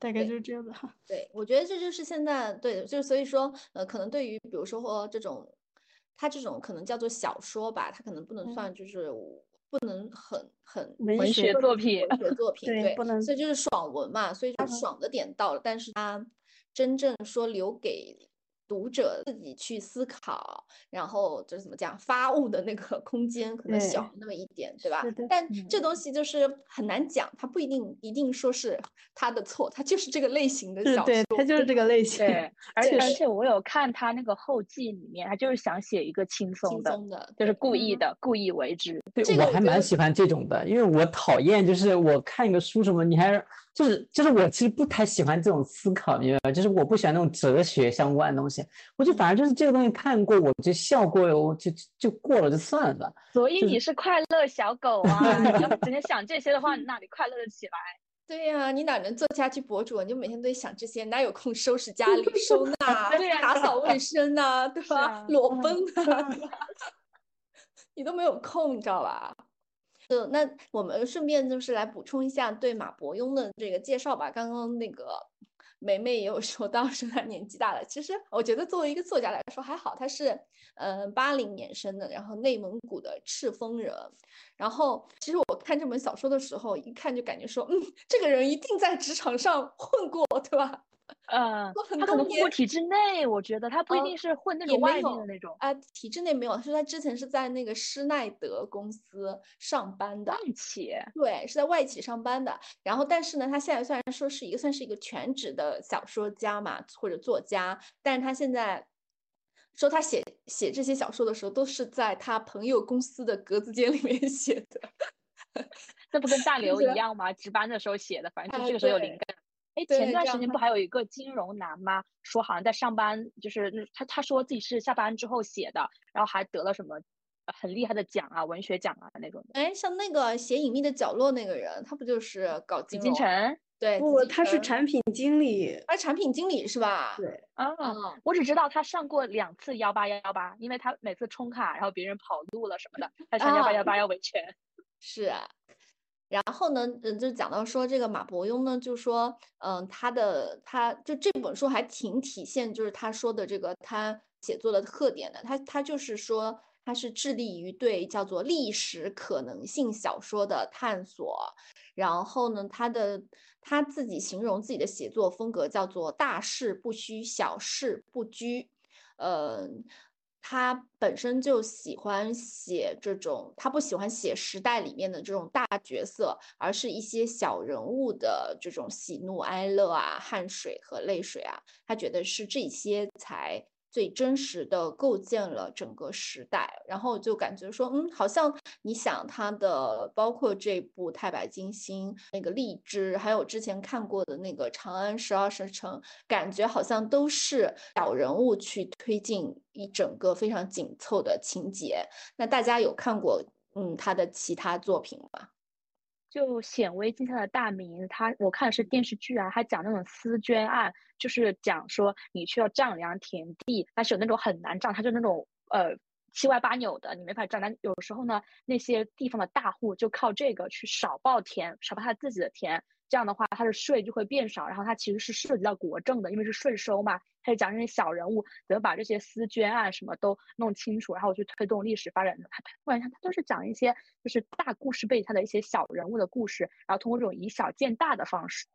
大概就是这样的哈。
对，我觉得这就是现在对，就是所以说，呃，可能对于比如说这种，它这种可能叫做小说吧，它可能不能算，就是不能很很
文学作 品，
文学作品对，
不能，
所以就是爽文嘛，所以它爽的点到了，但是它真正说留给。读者自己去思考，然后就是怎么讲发物的那个空间可能小那么一点，对吧？但这东西就是很难讲，它不一定一定说是他的错，他就是这个类型的小说，
他就是这个类型。
对，而且而且我有看他那个后记里面，他就是想写一个轻松
的，
就是故意的，故意为之。
对，我还蛮喜欢这种的，因为我讨厌就是我看一个书什么，你还。就是就是我其实不太喜欢这种思考，明白吗？就是我不喜欢那种哲学相关的东西，我就反而就是这个东西看过我就笑过，我就就过了就算了。
所以你是快乐小狗啊！你要整天想这些的话，你哪里快乐的起来？
对呀，你哪能做家居博主？你就每天都在想这些，哪有空收拾家里、收纳、打扫卫生啊，对吧？裸奔啊，你都没有空，你知道吧？就，那我们顺便就是来补充一下对马伯庸的这个介绍吧。刚刚那个梅梅也有说到，说他年纪大了。其实我觉得作为一个作家来说还好，他是嗯八零年生的，然后内蒙古的赤峰人。然后其实我看这本小说的时候，一看就感觉说，嗯，这个人一定在职场上混过，对吧？
嗯，他可能混过体制内，我觉得他不一定是混那种外面的那种。
啊，体制内没有，他说他之前是在那个施耐德公司上班的
外企，
对，是在外企上班的。然后，但是呢，他现在虽然说是一个算是一个全职的小说家嘛，或者作家，但是他现在说他写写这些小说的时候，都是在他朋友公司的格子间里面 写的。
那不跟大 刘一样吗？值班的时候写的，反正就这个时候有灵感。哎，前段时间不还有一个金融男吗？说好像在上班，就是他他说自己是下班之后写的，然后还得了什么很厉害的奖啊，文学奖啊那种。
哎，像那个写《隐秘的角落》那个人，他不就是搞金
融？
对，
不，他是产品经理。
他产品经理是吧？
对。
啊，我只知道他上过两次幺八幺八，因为他每次充卡，然后别人跑路了什么的，他上幺八幺八要维权。
是啊。然后呢，嗯，就讲到说这个马伯庸呢，就说，嗯，他的他就这本书还挺体现，就是他说的这个他写作的特点的。他他就是说，他是致力于对叫做历史可能性小说的探索。然后呢，他的他自己形容自己的写作风格叫做大事不虚，小事不拘，嗯。他本身就喜欢写这种，他不喜欢写时代里面的这种大角色，而是一些小人物的这种喜怒哀乐啊、汗水和泪水啊，他觉得是这些才。最真实的构建了整个时代，然后就感觉说，嗯，好像你想他的，包括这部《太白金星》那个荔枝，还有之前看过的那个《长安十二时辰》，感觉好像都是小人物去推进一整个非常紧凑的情节。那大家有看过，嗯，他的其他作品吗？
就显微镜下的大明，他我看的是电视剧啊，他讲那种私捐案，就是讲说你需要丈量田地，但是有那种很难丈，他就那种呃七歪八扭的，你没法丈。但有时候呢，那些地方的大户就靠这个去少报田，少报他自己的田。这样的话，他的税就会变少，然后他其实是涉及到国政的，因为是税收嘛。他就讲这些小人物怎么把这些私捐啊什么都弄清楚，然后去推动历史发展的。他突然他他都是讲一些就是大故事背他的一些小人物的故事，然后通过这种以小见大的方式。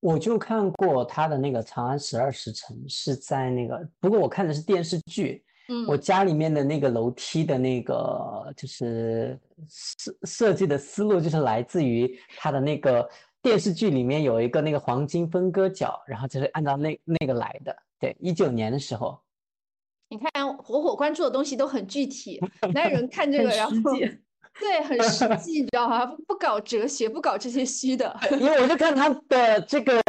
我就看过他的那个《长安十二时辰》，是在那个，不过我看的是电视剧。
嗯，
我家里面的那个楼梯的那个就是设设计的思路，就是来自于他的那个。电视剧里面有一个那个黄金分割角，然后就是按照那那个来的。对，一九年的时候，
你看火火关注的东西都很具体，哪有人看这个 然后。对，很实际，你知道吗？不搞哲学，不搞这些虚的。
因为我就看他的这个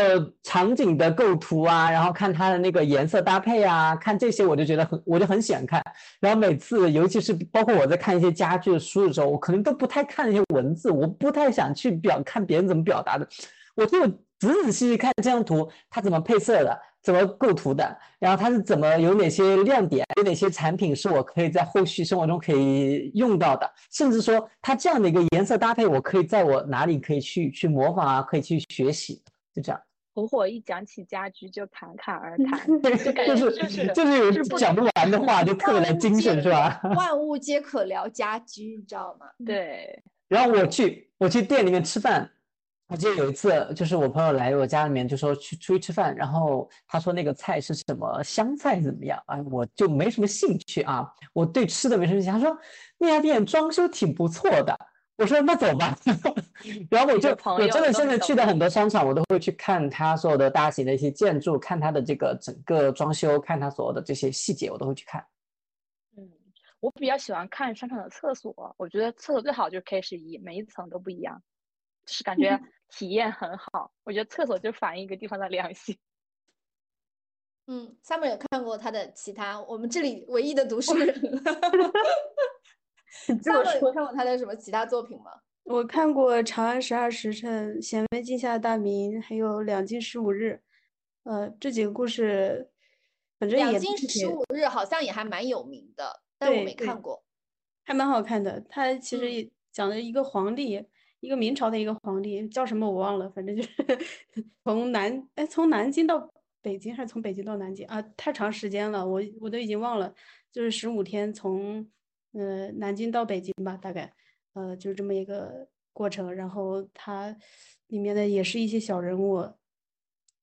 场景的构图啊，然后看他的那个颜色搭配啊，看这些我就觉得很，我就很喜欢看。然后每次，尤其是包括我在看一些家具的书的时候，我可能都不太看那些文字，我不太想去表看别人怎么表达的，我就仔仔细细看这张图，它怎么配色的。怎么构图的？然后它是怎么有哪些亮点？有哪些产品是我可以在后续生活中可以用到的？甚至说它这样的一个颜色搭配，我可以在我哪里可以去去模仿啊？可以去学习？就这样。
火火一讲起家居就侃侃而 谈，就感觉就是
就是有讲不完的话，就特别的精神，是吧？
万物皆可聊家居，你知道吗？
对。
然后我去我去店里面吃饭。我记得有一次，就是我朋友来我家里面，就说去出去吃饭，然后他说那个菜是什么香菜怎么样？哎，我就没什么兴趣啊，我对吃的没什么兴趣。他说那家店装修挺不错的，我说那走吧。然后我就我真的现在去的很多商场，我都会去看他所有的大型的一些建筑，看他的这个整个装修，看他所有的这些细节，我都会去看。
嗯，我比较喜欢看商场的厕所，我觉得厕所最好就是 K 十一，每一层都不一样，就是感觉。体验很好，我觉得厕所就反映一个地方的良心。
嗯，Summer 有看过他的其他，我们这里唯一的读书人。Summer 有看过他的什么其他作品吗？
我看过《长安十二时辰》《显微镜下的大明》，还有《两京十五日》。呃，这几个故事，反正
两京十五日好像也还蛮有名的，但我没看过。
还蛮好看的，它其实讲的一个皇帝。一个明朝的一个皇帝叫什么我忘了，反正就是 从南哎从南京到北京还是从北京到南京啊？太长时间了，我我都已经忘了，就是十五天从呃南京到北京吧，大概呃就是这么一个过程。然后它里面的也是一些小人物，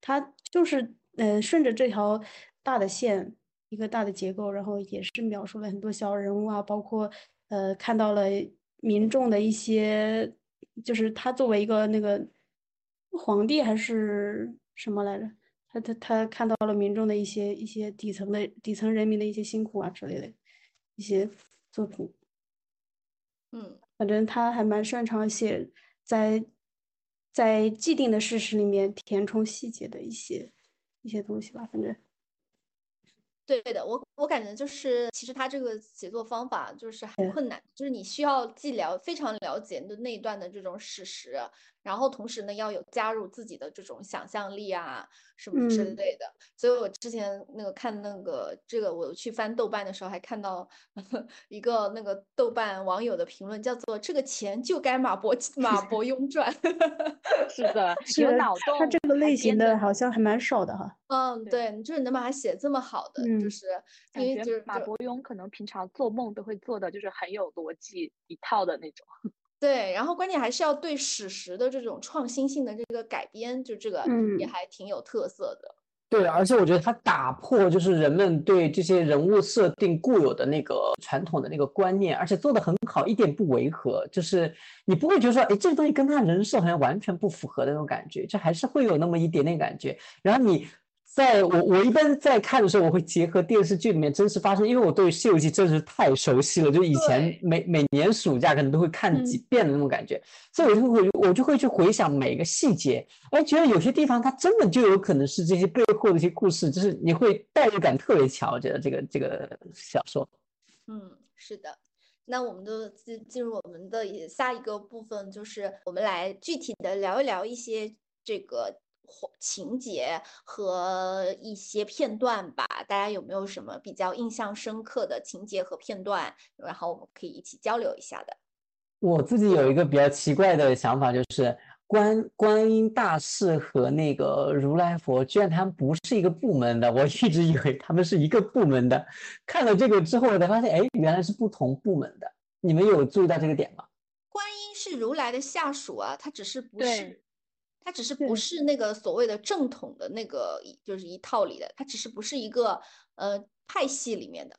他就是呃顺着这条大的线一个大的结构，然后也是描述了很多小人物啊，包括呃看到了民众的一些。就是他作为一个那个皇帝还是什么来着？他他他看到了民众的一些一些底层的底层人民的一些辛苦啊之类的一些作品。
嗯，
反正他还蛮擅长写在在既定的事实里面填充细节的一些一些东西吧，反正。
对的，我我感觉就是，其实他这个写作方法就是很困难，就是你需要既了非常了解的那一段的这种史实，然后同时呢要有加入自己的这种想象力啊什么之类的。所以我之前那个看那个这个，我去翻豆瓣的时候还看到 一个那个豆瓣网友的评论，叫做“这个钱就该马伯 马伯庸赚”。
是的，有脑洞。
他这个类型的好像还蛮少的哈。
嗯，对，就是能把它写这么好的，就是因为就是
马伯庸可能平常做梦都会做的，就是很有逻辑一套的那种。
对，然后关键还是要对史实的这种创新性的这个改编，就这个也还挺有特色的。
对，而且我觉得它打破就是人们对这些人物设定固有的那个传统的那个观念，而且做的很好，一点不违和。就是你不会觉得说，哎，这个东西跟他人设好像完全不符合的那种感觉，就还是会有那么一点点感觉。然后你。在我我一般在看的时候，我会结合电视剧里面真实发生，因为我对《西游记》真是太熟悉了，就以前每每年暑假可能都会看几遍的那种感觉，所以我就会我就会去回想每个细节，哎，觉得有些地方它真的就有可能是这些背后的一些故事，就是你会代入感特别强。我觉得这个这个小说，
嗯，是的。那我们就进进入我们的下一个部分，就是我们来具体的聊一聊一些这个情节和一些片段吧。大家有没有什么比较印象深刻的情节和片段？然后我们可以一起交流一下的。
我自己有一个比较奇怪的想法，就是观观音大士和那个如来佛，居然他们不是一个部门的。我一直以为他们是一个部门的，看了这个之后，我才发现，哎，原来是不同部门的。你们有注意到这个点吗？
观音是如来的下属啊，他只是不是，他只是不是那个所谓的正统的那个，就是一套里的，他只是不是一个呃派系里面的。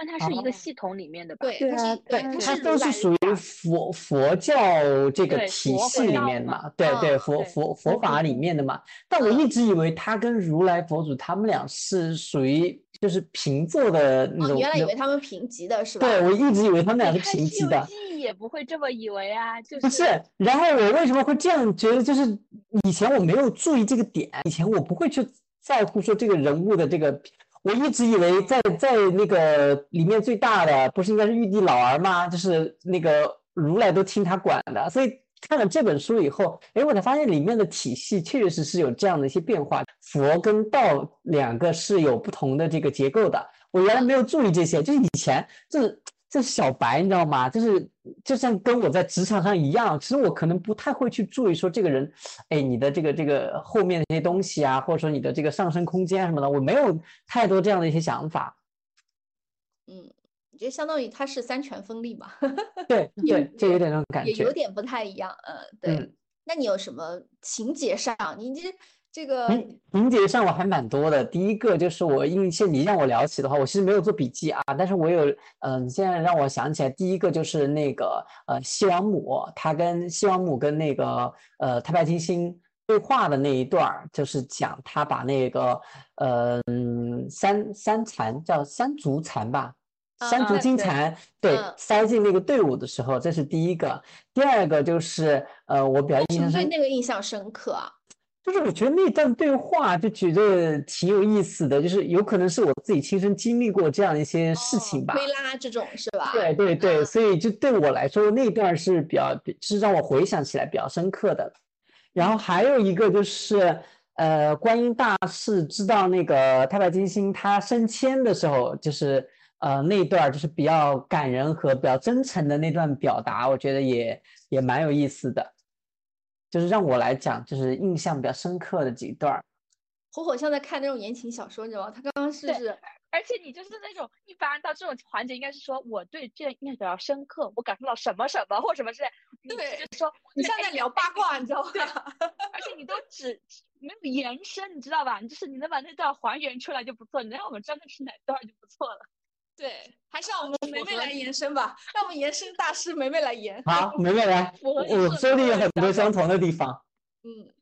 但它是一个系统里面的，
对
对啊，
对，
它都是属于佛佛教这个体系里面的嘛，对对，佛佛佛法里面的嘛。但我一直以为他跟如来佛祖他们俩是属于就是平坐的那种。
原来以为他们平级的是吧？
对，我一直以为他们俩是平级的。
也不会这么以为啊，就是
不是。然后我为什么会这样觉得？就是以前我没有注意这个点，以前我不会去在乎说这个人物的这个。我一直以为在在那个里面最大的不是应该是玉帝老儿吗？就是那个如来都听他管的。所以看了这本书以后，哎，我才发现里面的体系确确实实有这样的一些变化。佛跟道两个是有不同的这个结构的。我原来没有注意这些，就是以前就是。这是小白，你知道吗？就是就像跟我在职场上一样，其实我可能不太会去注意说这个人，哎，你的这个这个后面那些东西啊，或者说你的这个上升空间什么的，我没有太多这样的一些想法。
嗯，我觉得相当于他是三权分立嘛。
对 对，就有点那种感觉，
也有点不太一样。嗯，对。那你有什么情节上，你这？这个
情节上我还蛮多的。第一个就是我印象，你让我聊起的话，我其实没有做笔记啊，但是我有，嗯，现在让我想起来，第一个就是那个呃，西王母，他跟西王母跟那个呃太白金星对话的那一段就是讲他把那个呃三三蚕叫三足蚕吧，三足金蝉对塞进那个队伍的时候，这是第一个。第二个就是呃，我比较印象深，
对那个印象深刻啊。
就是我觉得那段对话就觉得挺有意思的，就是有可能是我自己亲身经历过这样一些事情吧。
推拉这种是吧？
对对对，所以就对我来说那段是比较是让我回想起来比较深刻的。然后还有一个就是，呃，观音大士知道那个太白金星他升迁的时候，就是呃那段就是比较感人和比较真诚的那段表达，我觉得也也蛮有意思的。就是让我来讲，就是印象比较深刻的几段儿。
火火像在看那种言情小说，你知道吗？他刚刚是是，
而且你就是那种一般到这种环节，应该是说我对这印象比较深刻，我感受到什么什么或什么之类。
对，
就是说
你像在聊八卦，你知道吗？
而且你都只没有延伸，你知道吧？你就是你能把那段还原出来就不错，你让我们知道那是哪段就不错了。
对，还是让我们 梅梅来延伸吧，让我们延伸大师梅梅来延。
好，梅梅来，我我这里有很多相同的地方。
嗯，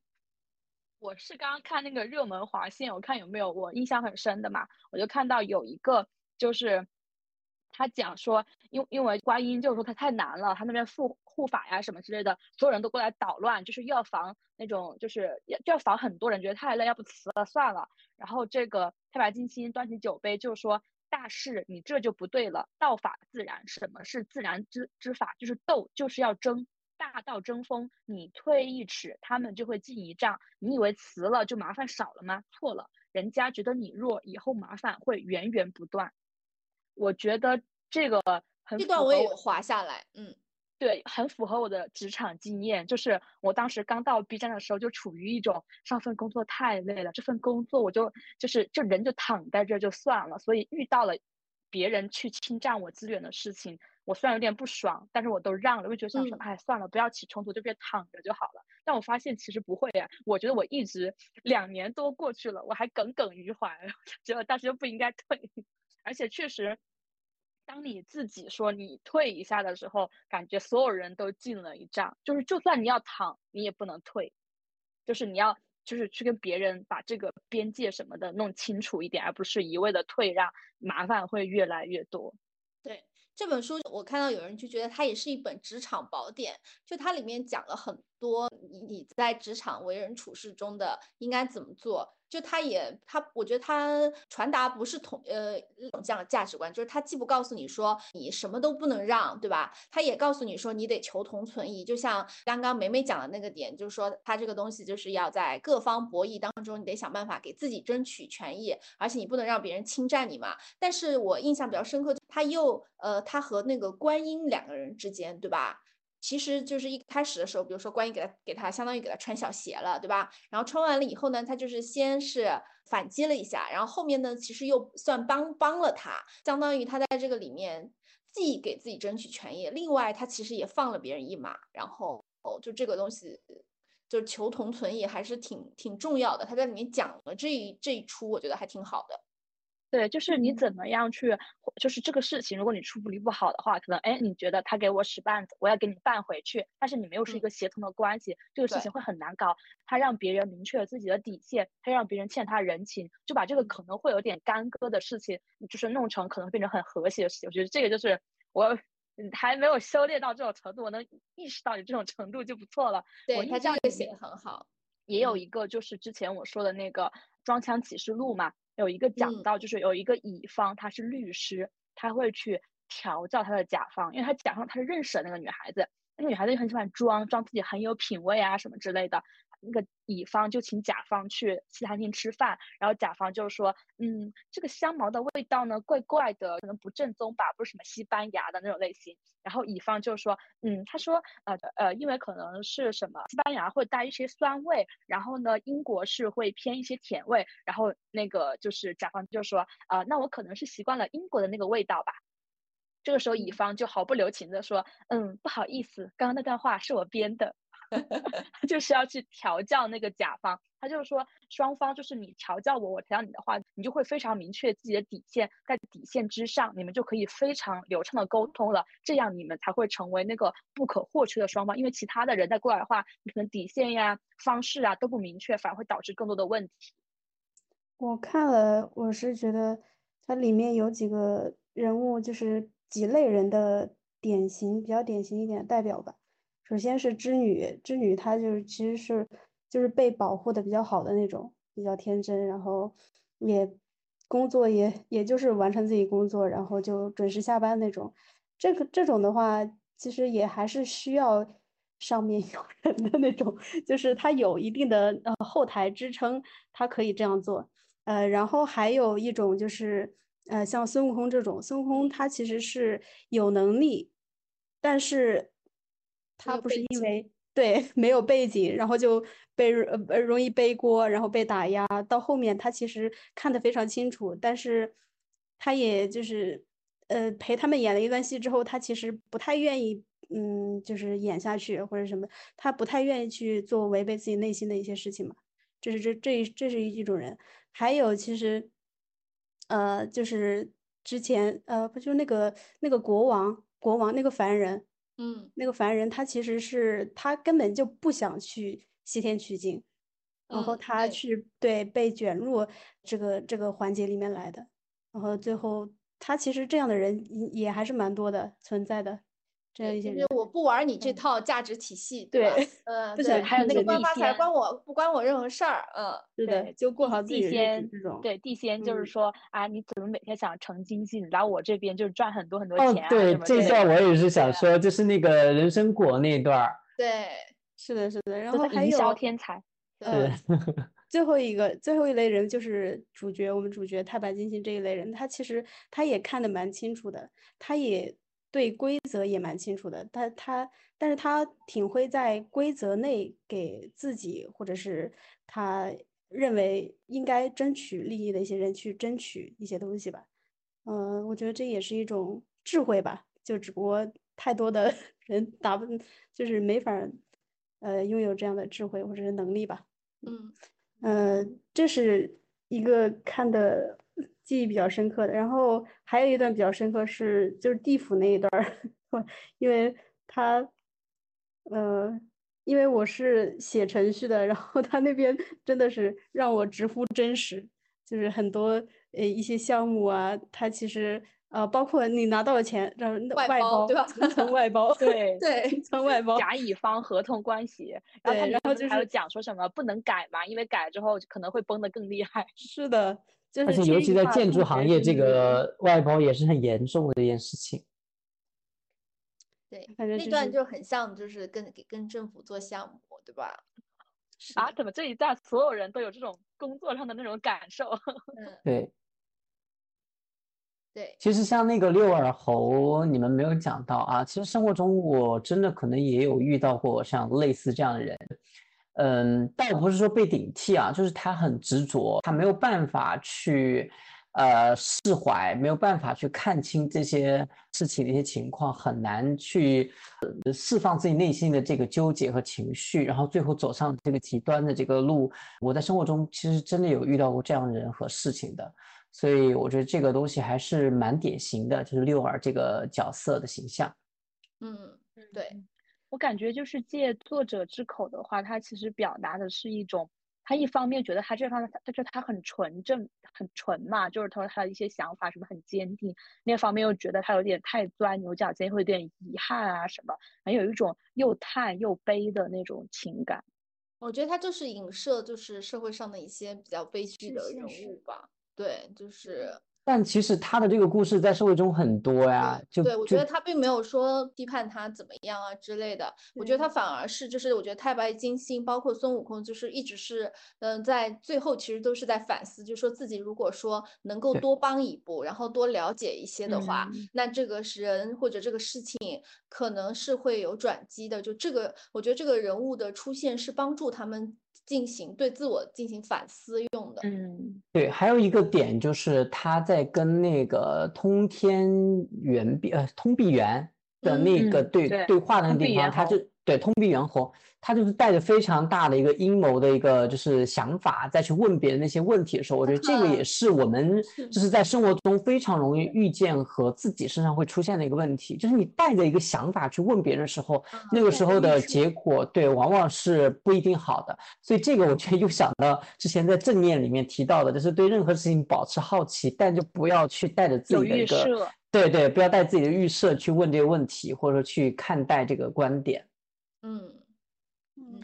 我是刚刚看那个热门划线，我看有没有我印象很深的嘛，我就看到有一个就是他讲说，因因为观音就是说他太难了，他那边护护法呀什么之类的，所有人都过来捣乱，就是又要防那种就是要就要防很多人，觉得太累，要不辞了算了。然后这个太白金星端起酒杯，就是说。大事，你这就不对了。道法自然，什么是自然之之法？就是斗，就是要争。大道争锋，你退一尺，他们就会进一丈。你以为辞了就麻烦少了吗？错了，人家觉得你弱，以后麻烦会源源不断。我觉得这个很
这段我也划下来，嗯。
对，很符合我的职场经验。就是我当时刚到 B 站的时候，就处于一种上份工作太累了，这份工作我就就是就人就躺在这就算了。所以遇到了别人去侵占我资源的事情，我虽然有点不爽，但是我都让了，我觉得想说，哎，算了，不要起冲突，就别躺着就好了。但我发现其实不会呀，我觉得我一直两年多过去了，我还耿耿于怀，觉得当时就不应该退，而且确实。当你自己说你退一下的时候，感觉所有人都进了一仗，就是就算你要躺，你也不能退，就是你要就是去跟别人把这个边界什么的弄清楚一点，而不是一味的退让，麻烦会越来越多。
对这本书，我看到有人就觉得它也是一本职场宝典，就它里面讲了很多你你在职场为人处事中的应该怎么做。就他也他，我觉得他传达不是同呃这样价值观，就是他既不告诉你说你什么都不能让，对吧？他也告诉你说你得求同存异。就像刚刚梅梅讲的那个点，就是说他这个东西就是要在各方博弈当中，你得想办法给自己争取权益，而且你不能让别人侵占你嘛。但是我印象比较深刻，他又呃，他和那个观音两个人之间，对吧？其实就是一开始的时候，比如说关羽给他给他相当于给他穿小鞋了，对吧？然后穿完了以后呢，他就是先是反击了一下，然后后面呢，其实又算帮帮了他，相当于他在这个里面既给自己争取权益，另外他其实也放了别人一马。然后哦，就这个东西，就是求同存异还是挺挺重要的。他在里面讲了这一这一出，我觉得还挺好的。
对，就是你怎么样去，就是这个事情，如果你处理不好的话，可能哎，你觉得他给我使绊子，我要给你绊回去，但是你们又是一个协同的关系，这个事情会很难搞。他让别人明确了自己的底线，他让别人欠他人情，就把这个可能会有点干戈的事情，就是弄成可能变成很和谐的事情。我觉得这个就是我还没有修炼到这种程度，我能意识到你这种程度就不错了。
对他这个写的很好。
也有一个就是之前我说的那个《装腔启示录》嘛。有一个讲到，就是有一个乙方，他是律师，他会去调教他的甲方，因为他甲方他是认识的那个女孩子，那个女孩子就很喜欢装，装自己很有品味啊什么之类的。那个乙方就请甲方去西餐厅吃饭，然后甲方就说，嗯，这个香茅的味道呢，怪怪的，可能不正宗吧，不是什么西班牙的那种类型。然后乙方就说，嗯，他说，呃呃，因为可能是什么西班牙会带一些酸味，然后呢，英国是会偏一些甜味。然后那个就是甲方就说，呃，那我可能是习惯了英国的那个味道吧。这个时候乙方就毫不留情的说，嗯，不好意思，刚刚那段话是我编的。就是要去调教那个甲方，他就是说双方就是你调教我，我调教你的话，你就会非常明确自己的底线，在底线之上，你们就可以非常流畅的沟通了，这样你们才会成为那个不可或缺的双方。因为其他的人再过来的话，你可能底线呀、方式啊都不明确，反而会导致更多的问题。
我看了，我是觉得它里面有几个人物，就是几类人的典型，比较典型一点的代表吧。首先是织女，织女她就是其实是就是被保护的比较好的那种，比较天真，然后也工作也也就是完成自己工作，然后就准时下班那种。这个这种的话，其实也还是需要上面有人的那种，就是他有一定的呃后台支撑，他可以这样做。呃，然后还有一种就是呃像孙悟空这种，孙悟空他其实是有能力，但是。他不是因为对 没有背景，然后就被呃容易背锅，然后被打压。到后面他其实看得非常清楚，但是他也就是呃陪他们演了一段戏之后，他其实不太愿意嗯就是演下去或者什么，他不太愿意去做违背自己内心的一些事情嘛。这是这这这是一种人。还有其实呃就是之前呃不就那个那个国王国王那个凡人。
嗯，
那个凡人他其实是他根本就不想去西天取经，然后他去对被卷入这个这个环节里面来的，然后最后他其实这样的人也还是蛮多的存在的。这样一些人，
我不玩你这套价值体系，
对，
嗯，
对，
还有那个
官发财，关我不关我任何事儿，嗯，
是的，就过好自己
地仙
这种，
对，地仙就是说啊，你怎么每天想成精进，来我这边就是赚很多很多钱
啊？对，这段我也是想说，就是那个人参果那段
对，
是的，是的，然后还有
营销天才，
对，最后一个最后一类人就是主角，我们主角太白金星这一类人，他其实他也看得蛮清楚的，他也。对规则也蛮清楚的，他他，但是他挺会在规则内给自己或者是他认为应该争取利益的一些人去争取一些东西吧。嗯，我觉得这也是一种智慧吧，就只不过太多的 人打不，就是没法呃拥有这样的智慧或者是能力吧。
嗯，
呃，这是一个看的。记忆比较深刻的，然后还有一段比较深刻是就是地府那一段儿，因为他，呃，因为我是写程序的，然后他那边真的是让我直呼真实，就是很多呃一些项目啊，他其实呃，包括你拿到了钱，然后外
包对吧？
层层外包，
对
对，
层层外包，
甲乙方合同关系，然后他
然后就是
还有讲说什么不能改嘛，因为改之后可能会崩得更厉害。
是的，就是
而且尤其在建筑行业，这个外包也是很严重的一件事情。
对，反正
那
段就很像，就是跟给跟政府做项目，对吧？
啊，怎么这一段所有人都有这种工作上的那种感受？
嗯，
对。
对，
其实像那个六耳猴，你们没有讲到啊。其实生活中我真的可能也有遇到过像类似这样的人，嗯，倒不是说被顶替啊，就是他很执着，他没有办法去呃释怀，没有办法去看清这些事情的一些情况，很难去释放自己内心的这个纠结和情绪，然后最后走上这个极端的这个路。我在生活中其实真的有遇到过这样的人和事情的。所以我觉得这个东西还是蛮典型的，就是六耳这个角色的形象。
嗯，对，
我感觉就是借作者之口的话，他其实表达的是一种，他一方面觉得他这方面他就他很纯正、很纯嘛，就是他说他的一些想法什么很坚定；另一方面又觉得他有点太钻牛角尖，会有点遗憾啊什么，很有一种又叹又悲的那种情感。
我觉得他就是影射，就是社会上的一些比较悲剧的人物吧。对，就是，
但其实他的这个故事在社会中很多呀。就
对我觉得他并没有说批判他怎么样啊之类的。我觉得他反而是，就是我觉得太白金星包括孙悟空，就是一直是，嗯，在最后其实都是在反思，就说自己如果说能够多帮一步，然后多了解一些的话，那这个人或者这个事情可能是会有转机的。就这个，我觉得这个人物的出现是帮助他们。进行对自我进行反思用的，
嗯，
对，还有一个点就是他在跟那个通天圆壁呃通臂猿的那个对对话的那个地方，他就。对，通臂猿猴，他就是带着非常大的一个阴谋的一个就是想法，再去问别人那些问题的时候，我觉得这个也是我们就是在生活中非常容易遇见和自己身上会出现的一个问题，就是你带着一个想法去问别人的时候，那个时候的结果，对，往往是不一定好的。所以这个我觉得又想到之前在正念里面提到的，就是对任何事情保持好奇，但就不要去带着自己的一个，对对，不要带自己的预设去问这个问题，或者说去看待这个观点。
嗯嗯，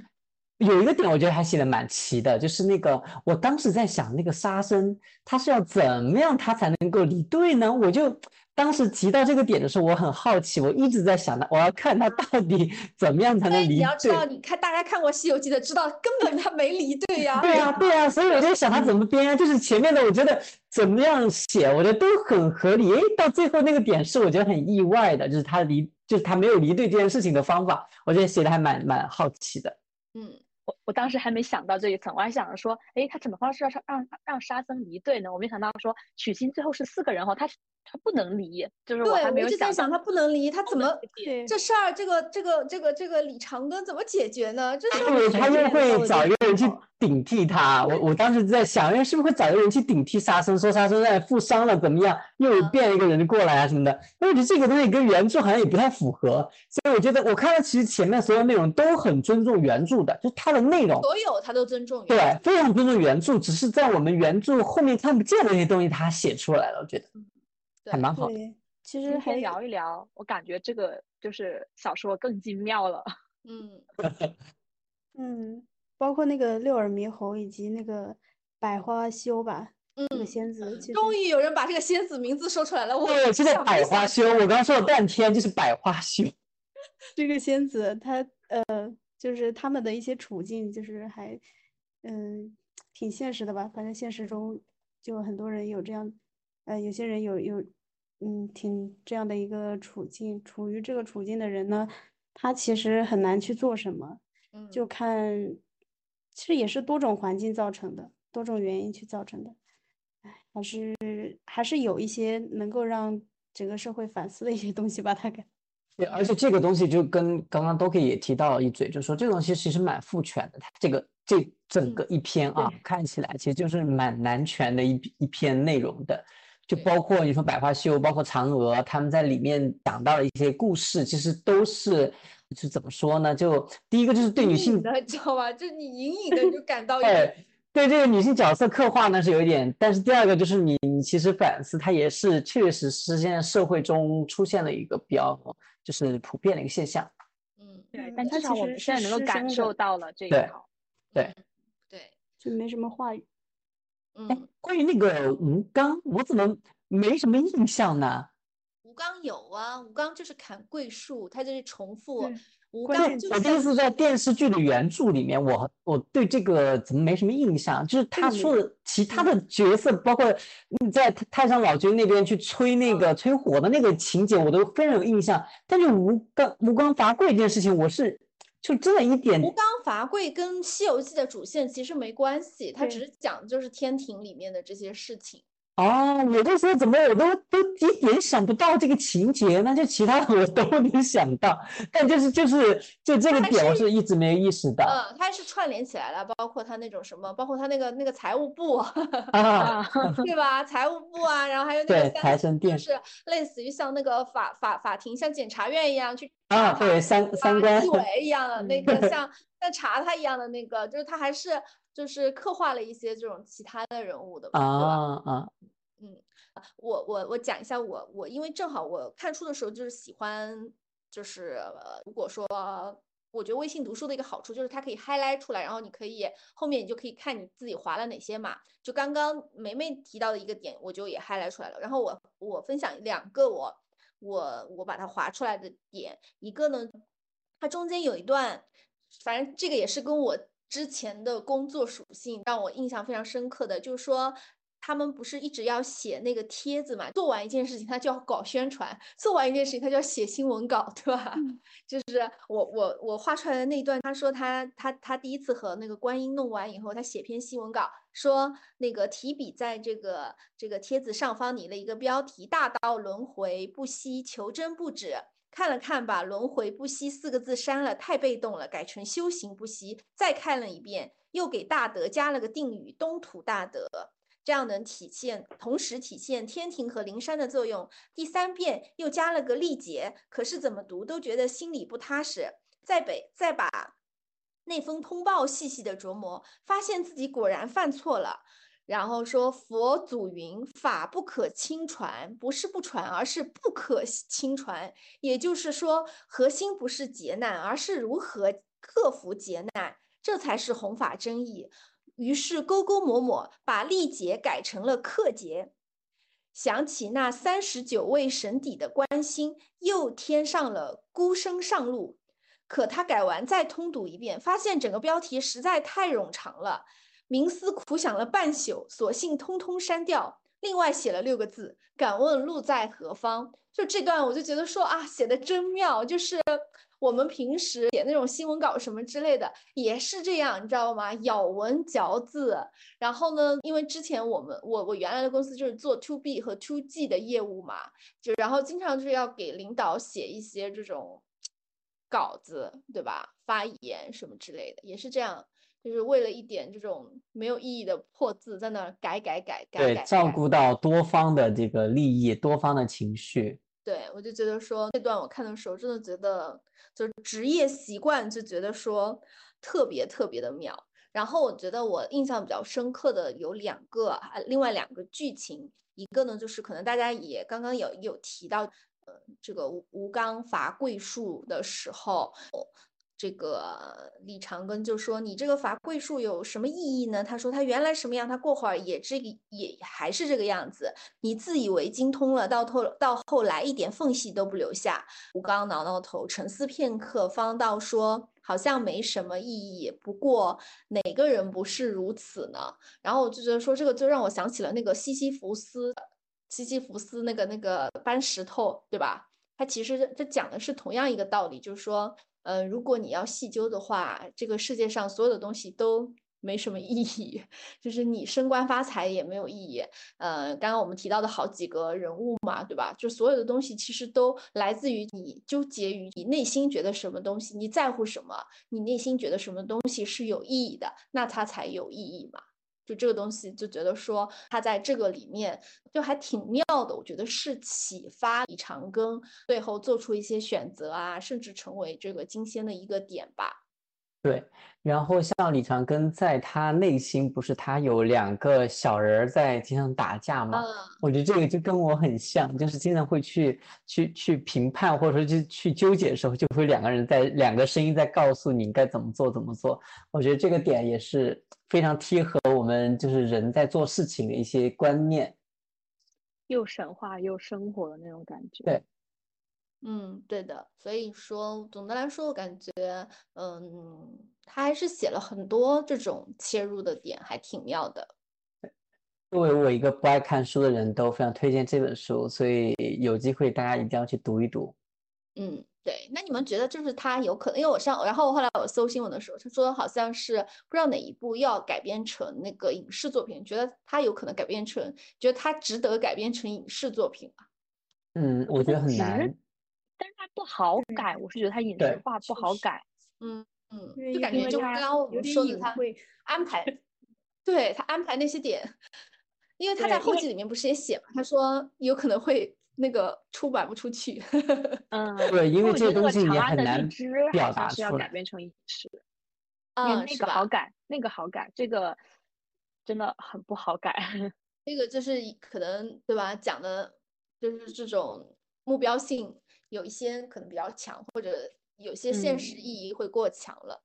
有一个点我觉得还写的蛮齐的，就是那个我当时在想，那个沙僧他是要怎么样他才能够离队呢？我就当时提到这个点的时候，我很好奇，我一直在想他，我要看他到底 怎么样才能离队。你
要知道，你看大家看过《西游记》的知道，根本他没离队呀。
对呀，对呀，所以我在想他怎么编啊？就是前面的我觉得怎么样写，我觉得都很合理。哎，到最后那个点是我觉得很意外的，就是他离。就是他没有离队这件事情的方法，我觉得写的还蛮蛮好奇的。
嗯，
我我当时还没想到这一层，我还想着说，哎，他怎么方式让让让沙僧离队呢？我没想到说取经最后是四个人哈，他他不能离，就是我还没有
想。在想他不能离，他怎么这事儿？这个这个这个这个李长庚怎么解决呢？这是
他又会找一个人去。顶替他，我我当时在想，哎，是不是会找一个人去顶替沙僧，说沙僧在负伤了怎么样，又变一个人过来啊什么的。那我觉得这个东西跟原著好像也不太符合，所以我觉得我看到其实前面所有内容都很尊重原著的，就它的内容，
所有他都尊重，
对，非常尊重原著，只是在我们原著后面看不见的那些东西，他写出来了，我觉得还蛮好。
的，其实还
聊一聊，我感觉这个就是小说更精妙了。
嗯
嗯。包括那个六耳猕猴以及那个百花羞吧，
嗯，
那个仙子，
终于有人把这个仙子名字说出来了。我
我记得百花羞，我刚刚说了半天就是百花羞。
这个仙子，他呃，就是他们的一些处境，就是还嗯挺现实的吧。反正现实中就很多人有这样，呃，有些人有有嗯挺这样的一个处境，处于这个处境的人呢，他其实很难去做什么，就看。其实也是多种环境造成的，多种原因去造成的，哎，还是还是有一些能够让整个社会反思的一些东西把它给。
对，而且这个东西就跟刚刚都可以也提到一嘴，就是说这个东西其实蛮父权的，它这个这整个一篇啊，看起来其实就是蛮男权的一一篇内容的，就包括你说百花羞，包括嫦娥，他们在里面讲到了一些故事，其实都是。是怎么说呢？就第一个就是对女性
的，知道吧？就你隐隐的就感到，
对对这个女性角色刻画呢是有一点，但是第二个就是你你其实反思，它也是确实是现在社会中出现了一个比较就是普遍的一个现象。
嗯，对，但至少我们现在能够感受到了这一套。
对
对，
就没什么话语。
嗯，
关于那个吴刚，我怎么没什么印象呢？
吴刚有啊，吴刚就是砍桂树，他就是重复。吴
刚，我第一次在电视剧的原著里面，我我对这个怎么没什么印象？就是他说的其他的角色，包括在太上老君那边去吹那个吹火的那个情节，我都非常有印象。但是吴刚吴刚伐桂这件事情，我是就真的一点。
吴刚伐桂跟《西游记》的主线其实没关系，他只是讲就是天庭里面的这些事情。
哦，我就说怎么我都都一点想不到这个情节，那就其他的我都能想到，但就是就是就这个点我是一直没有意识到。
嗯，它是串联起来了，包括他那种什么，包括他那个那个财务部，
啊，
对吧？财务部啊，然后还有那个
财神殿，
就是类似于像那个法法法庭，像检察院一样去
啊，对三三观
纪委一样的那 个像像查他一样的那个，就是他还是。就是刻画了一些这种其他的人物的，
啊
啊，嗯，我我我讲一下我我因为正好我看书的时候就是喜欢，就是如果说我觉得微信读书的一个好处就是它可以 highlight 出来，然后你可以后面你就可以看你自己划了哪些嘛。就刚刚梅梅提到的一个点，我就也 highlight 出来了。然后我我分享两个我我我把它划出来的点，一个呢，它中间有一段，反正这个也是跟我。之前的工作属性让我印象非常深刻的，就是说他们不是一直要写那个帖子嘛？做完一件事情，他就要搞宣传；做完一件事情，他就要写新闻稿，对吧？就是我我我画出来的那一段，他说他他他第一次和那个观音弄完以后，他写篇新闻稿，说那个提笔在这个这个帖子上方拟了一个标题：大道轮回不息，求真不止。看了看，把“轮回不息”四个字删了，太被动了，改成“修行不息”。再看了一遍，又给“大德”加了个定语，“东土大德”，这样能体现，同时体现天庭和灵山的作用。第三遍又加了个“历劫”，可是怎么读都觉得心里不踏实。再北，再把那封通报细细的琢磨，发现自己果然犯错了。然后说佛祖云法不可轻传，不是不传，而是不可轻传。也就是说，核心不是劫难，而是如何克服劫难，这才是弘法真意。于是勾勾抹抹把历劫改成了克劫。想起那三十九位神邸的关心，又添上了孤生上路。可他改完再通读一遍，发现整个标题实在太冗长了。冥思苦想了半宿，索性通通删掉。另外写了六个字：“敢问路在何方？”就这段，我就觉得说啊，写的真妙。就是我们平时写那种新闻稿什么之类的，也是这样，你知道吗？咬文嚼字。然后呢，因为之前我们我我原来的公司就是做 to B 和 to G 的业务嘛，就然后经常就是要给领导写一些这种稿子，对吧？发言什么之类的，也是这样。就是为了一点这种没有意义的破字，在那改改改改。
对，照顾到多方的这个利益，多方的情绪。
对，我就觉得说这段我看的时候，真的觉得就是职业习惯，就觉得说特别特别的妙。然后我觉得我印象比较深刻的有两个，另外两个剧情，一个呢就是可能大家也刚刚有有提到，呃，这个吴吴刚伐桂树的时候。这个李长庚就说：“你这个伐桂树有什么意义呢？”他说：“他原来什么样，他过会儿也这个也还是这个样子。你自以为精通了，到头到后来一点缝隙都不留下。”吴刚挠挠头，沉思片刻，方道说：“好像没什么意义。不过哪个人不是如此呢？”然后我就觉得说，这个就让我想起了那个西西弗斯，西西弗斯那个那个搬石头，对吧？他其实这讲的是同样一个道理，就是说。呃，如果你要细究的话，这个世界上所有的东西都没什么意义，就是你升官发财也没有意义。呃，刚刚我们提到的好几个人物嘛，对吧？就所有的东西其实都来自于你纠结于你内心觉得什么东西，你在乎什么，你内心觉得什么东西是有意义的，那它才有意义嘛。这个东西，就觉得说他在这个里面就还挺妙的。我觉得是启发李长庚最后做出一些选择啊，甚至成为这个金仙的一个点吧。
对，然后像李长庚在他内心不是他有两个小人在经常打架吗？我觉得这个就跟我很像，就是经常会去去去评判或者说去去纠结的时候，就会两个人在两个声音在告诉你该怎么做怎么做。我觉得这个点也是非常贴合我们就是人在做事情的一些观念，
又神话又生活的那种感觉。
对。
嗯，对的，所以说总的来说，我感觉，嗯，他还是写了很多这种切入的点，还挺妙的。
作为我一个不爱看书的人，都非常推荐这本书，所以有机会大家一定要去读一读。
嗯，对。那你们觉得就是他有可能？因为我上，然后后来我搜新闻的时候，他说好像是不知道哪一部要改编成那个影视作品，觉得他有可能改编成，觉得他值得改编成影视作品吗？
嗯，我觉得很难。
但是它不好改，我是觉得它影视化不好改。
嗯嗯，就感觉就刚刚我们说的，他会安排，对他安排那些点，因为他在后记里面不是也写嘛，他说有可能会那个出版不出去。
嗯，
对，因为这个东西也很难表达
出来。要改编成影视，
嗯，
那个好改，那个好改，这个真的很不好改。
那个就是可能对吧？讲的就是这种目标性。有一些可能比较强，或者有些现实意义会过强了。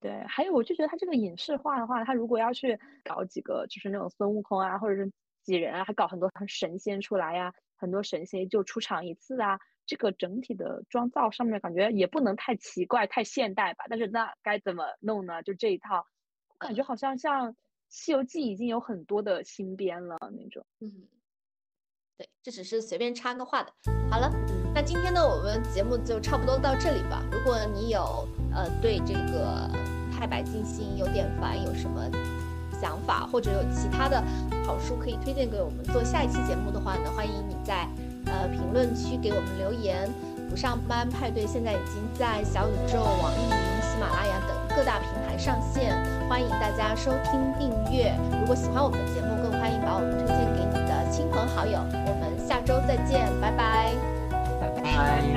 对，还有我就觉得他这个影视化的话，他如果要去搞几个就是那种孙悟空啊，或者是几人啊，还搞很多神仙出来呀，很多神仙就出场一次啊，这个整体的妆造上面感觉也不能太奇怪、太现代吧。但是那该怎么弄呢？就这一套，感觉好像像《西游记》已经有很多的新编了那种。
嗯。对，这只是随便插个话的。好了，那今天呢，我们节目就差不多到这里吧。如果你有呃对这个太白金星有点烦，有什么想法，或者有其他的好书可以推荐给我们做下一期节目的话呢，欢迎你在呃评论区给我们留言。不上班派对现在已经在小宇宙、网易云、喜马拉雅等各大平台上线，欢迎大家收听订阅。如果喜欢我们的节目，更欢迎把我们推荐给你的亲朋好友。我们下周再见，
拜
拜，拜。